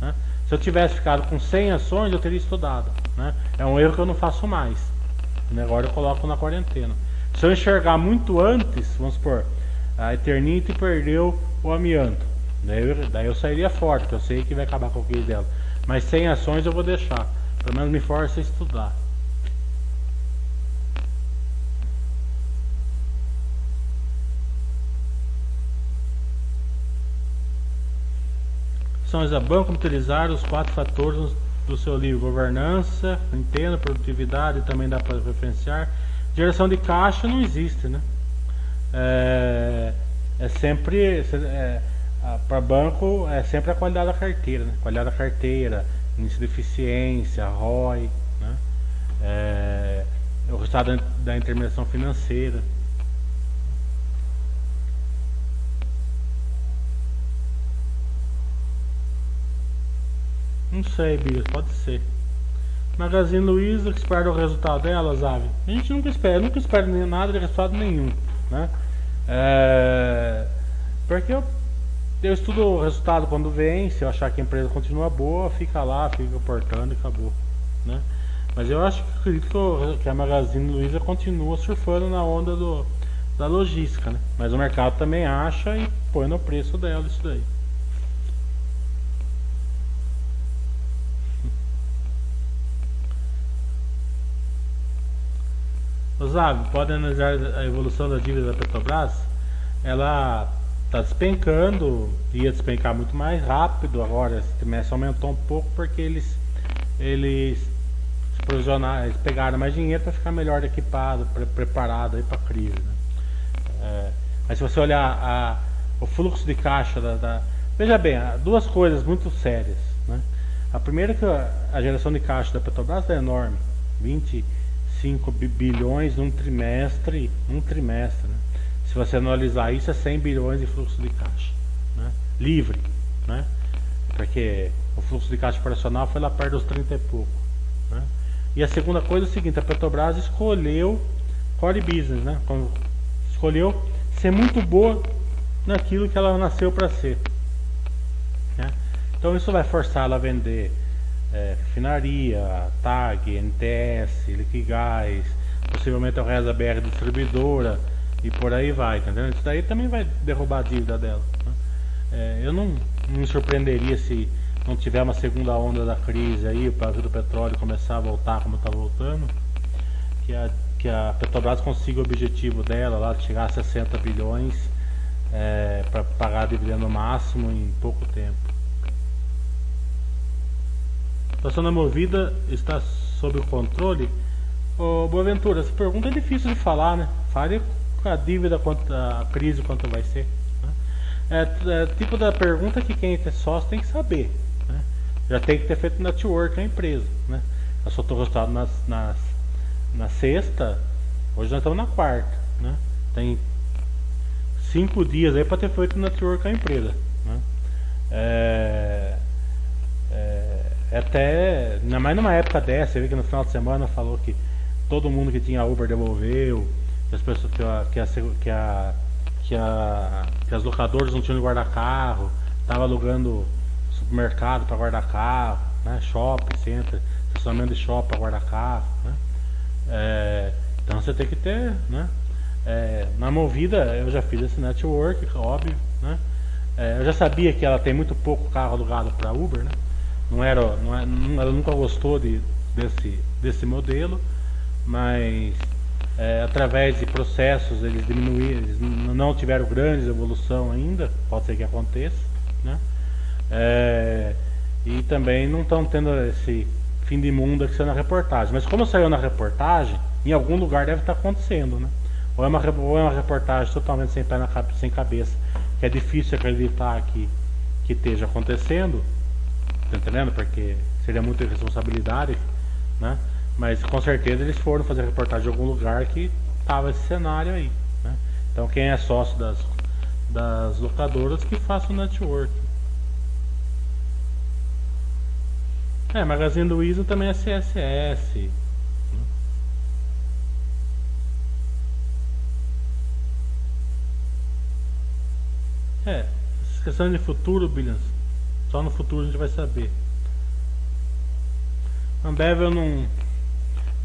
Né? Se eu tivesse ficado com 100 ações, eu teria estudado. Né? É um erro que eu não faço mais. Agora eu coloco na quarentena. Se eu enxergar muito antes, vamos supor, a Eternity perdeu o amianto. Daí eu, daí eu sairia forte, eu sei que vai acabar com o case dela. Mas sem ações eu vou deixar. Pelo menos me força a estudar. São Isabel, como utilizar os quatro fatores do seu livro: governança, entenda, produtividade, também dá para referenciar. Geração de caixa não existe, né? É, é sempre. É, para banco é sempre a qualidade da carteira, né? Qualidade da carteira, índice de eficiência, ROI, né? É, o resultado da intermediação financeira. Não sei, Bias, pode ser. Magazine Luiza, que espera o resultado dela, Zavi? A gente nunca espera, nunca espera nada de resultado nenhum, né? É, porque eu eu estudo o resultado quando vem, se eu achar que a empresa continua boa, fica lá, fica portando e acabou. Né? Mas eu acho que acredito que a Magazine Luiza continua surfando na onda do, da logística, né? Mas o mercado também acha e põe no preço dela isso daí. Zav, pode analisar a evolução da dívida da Petrobras? Ela está despencando, ia despencar muito mais rápido, agora esse trimestre aumentou um pouco porque eles, eles, eles pegaram mais dinheiro para ficar melhor equipado, pre preparado para a crise. Né? É, mas se você olhar a, o fluxo de caixa da, da, Veja bem, duas coisas muito sérias. Né? A primeira é que a geração de caixa da Petrobras é enorme. 25 bilhões num trimestre, um trimestre. Né? Se você analisar isso, é 100 bilhões de fluxo de caixa. Né? Livre. Né? Porque o fluxo de caixa operacional foi lá perto dos 30 e pouco. Né? E a segunda coisa é o seguinte, a Petrobras escolheu core business, né? Escolheu ser muito boa naquilo que ela nasceu para ser. Né? Então isso vai forçar ela a vender é, refinaria, TAG, NTS, Liquigás, possivelmente a Reza BR distribuidora e por aí vai, entendendo? Isso daí também vai derrubar a dívida dela. Né? É, eu não, não me surpreenderia se não tiver uma segunda onda da crise aí, o preço do petróleo começar a voltar como está voltando, que a, que a Petrobras consiga o objetivo dela lá de chegar a 60 bilhões é, para pagar dividendo máximo em pouco tempo. Situação da movida está sob o controle? Ô, Boaventura, essa pergunta é difícil de falar, né? Fale a dívida, quanto, a crise, quanto vai ser. Né? É, é tipo da pergunta que quem é sócio tem que saber. Né? Já tem que ter feito network a empresa. Né? Eu só estou resultado nas, nas, na sexta, hoje nós estamos na quarta. Né? Tem cinco dias aí para ter feito network com a empresa. Né? É, é, até, ainda mais numa época dessa, você vê que no final de semana falou que todo mundo que tinha Uber devolveu, que as pessoas que a, que a, que a, que, a, que as locadoras não tinham de guardar carro, tava alugando supermercado para guardar carro, né? shopping, centro, estacionamento de shopping para guardar carro. Né? É, então você tem que ter, né? É, na Movida eu já fiz esse network, óbvio, né? É, eu já sabia que ela tem muito pouco carro alugado para Uber, né? Não era, não é, ela nunca gostou de, desse, desse modelo, mas é, através de processos eles diminuíram, eles não tiveram grande evolução ainda, pode ser que aconteça, né? É, e também não estão tendo esse fim de mundo que saiu na reportagem. Mas como saiu na reportagem, em algum lugar deve estar acontecendo, né? Ou é uma, ou é uma reportagem totalmente sem pé na sem cabeça, que é difícil acreditar que, que esteja acontecendo, tá entendendo? Porque seria muita irresponsabilidade, né? Mas com certeza eles foram fazer reportagem em algum lugar que estava esse cenário aí. Né? Então quem é sócio das, das locadoras que faça o network. É, Magazine Luiza também é CSS. É, questão de futuro, Billions, só no futuro a gente vai saber. Ambev eu não,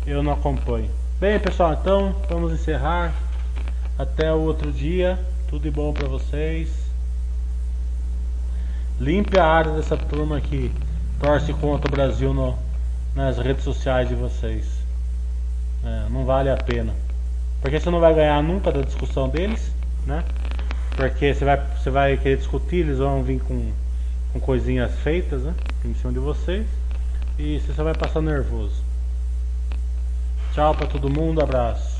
eu não acompanho. Bem, pessoal, então vamos encerrar. Até o outro dia. Tudo de bom para vocês. Limpe a área dessa turma que torce contra o Brasil no, nas redes sociais de vocês. É, não vale a pena. Porque você não vai ganhar nunca da discussão deles, né? Porque você vai, você vai querer discutir, eles vão vir com, com coisinhas feitas, né? Em cima de vocês. E você só vai passar nervoso. Tchau pra todo mundo, abraço.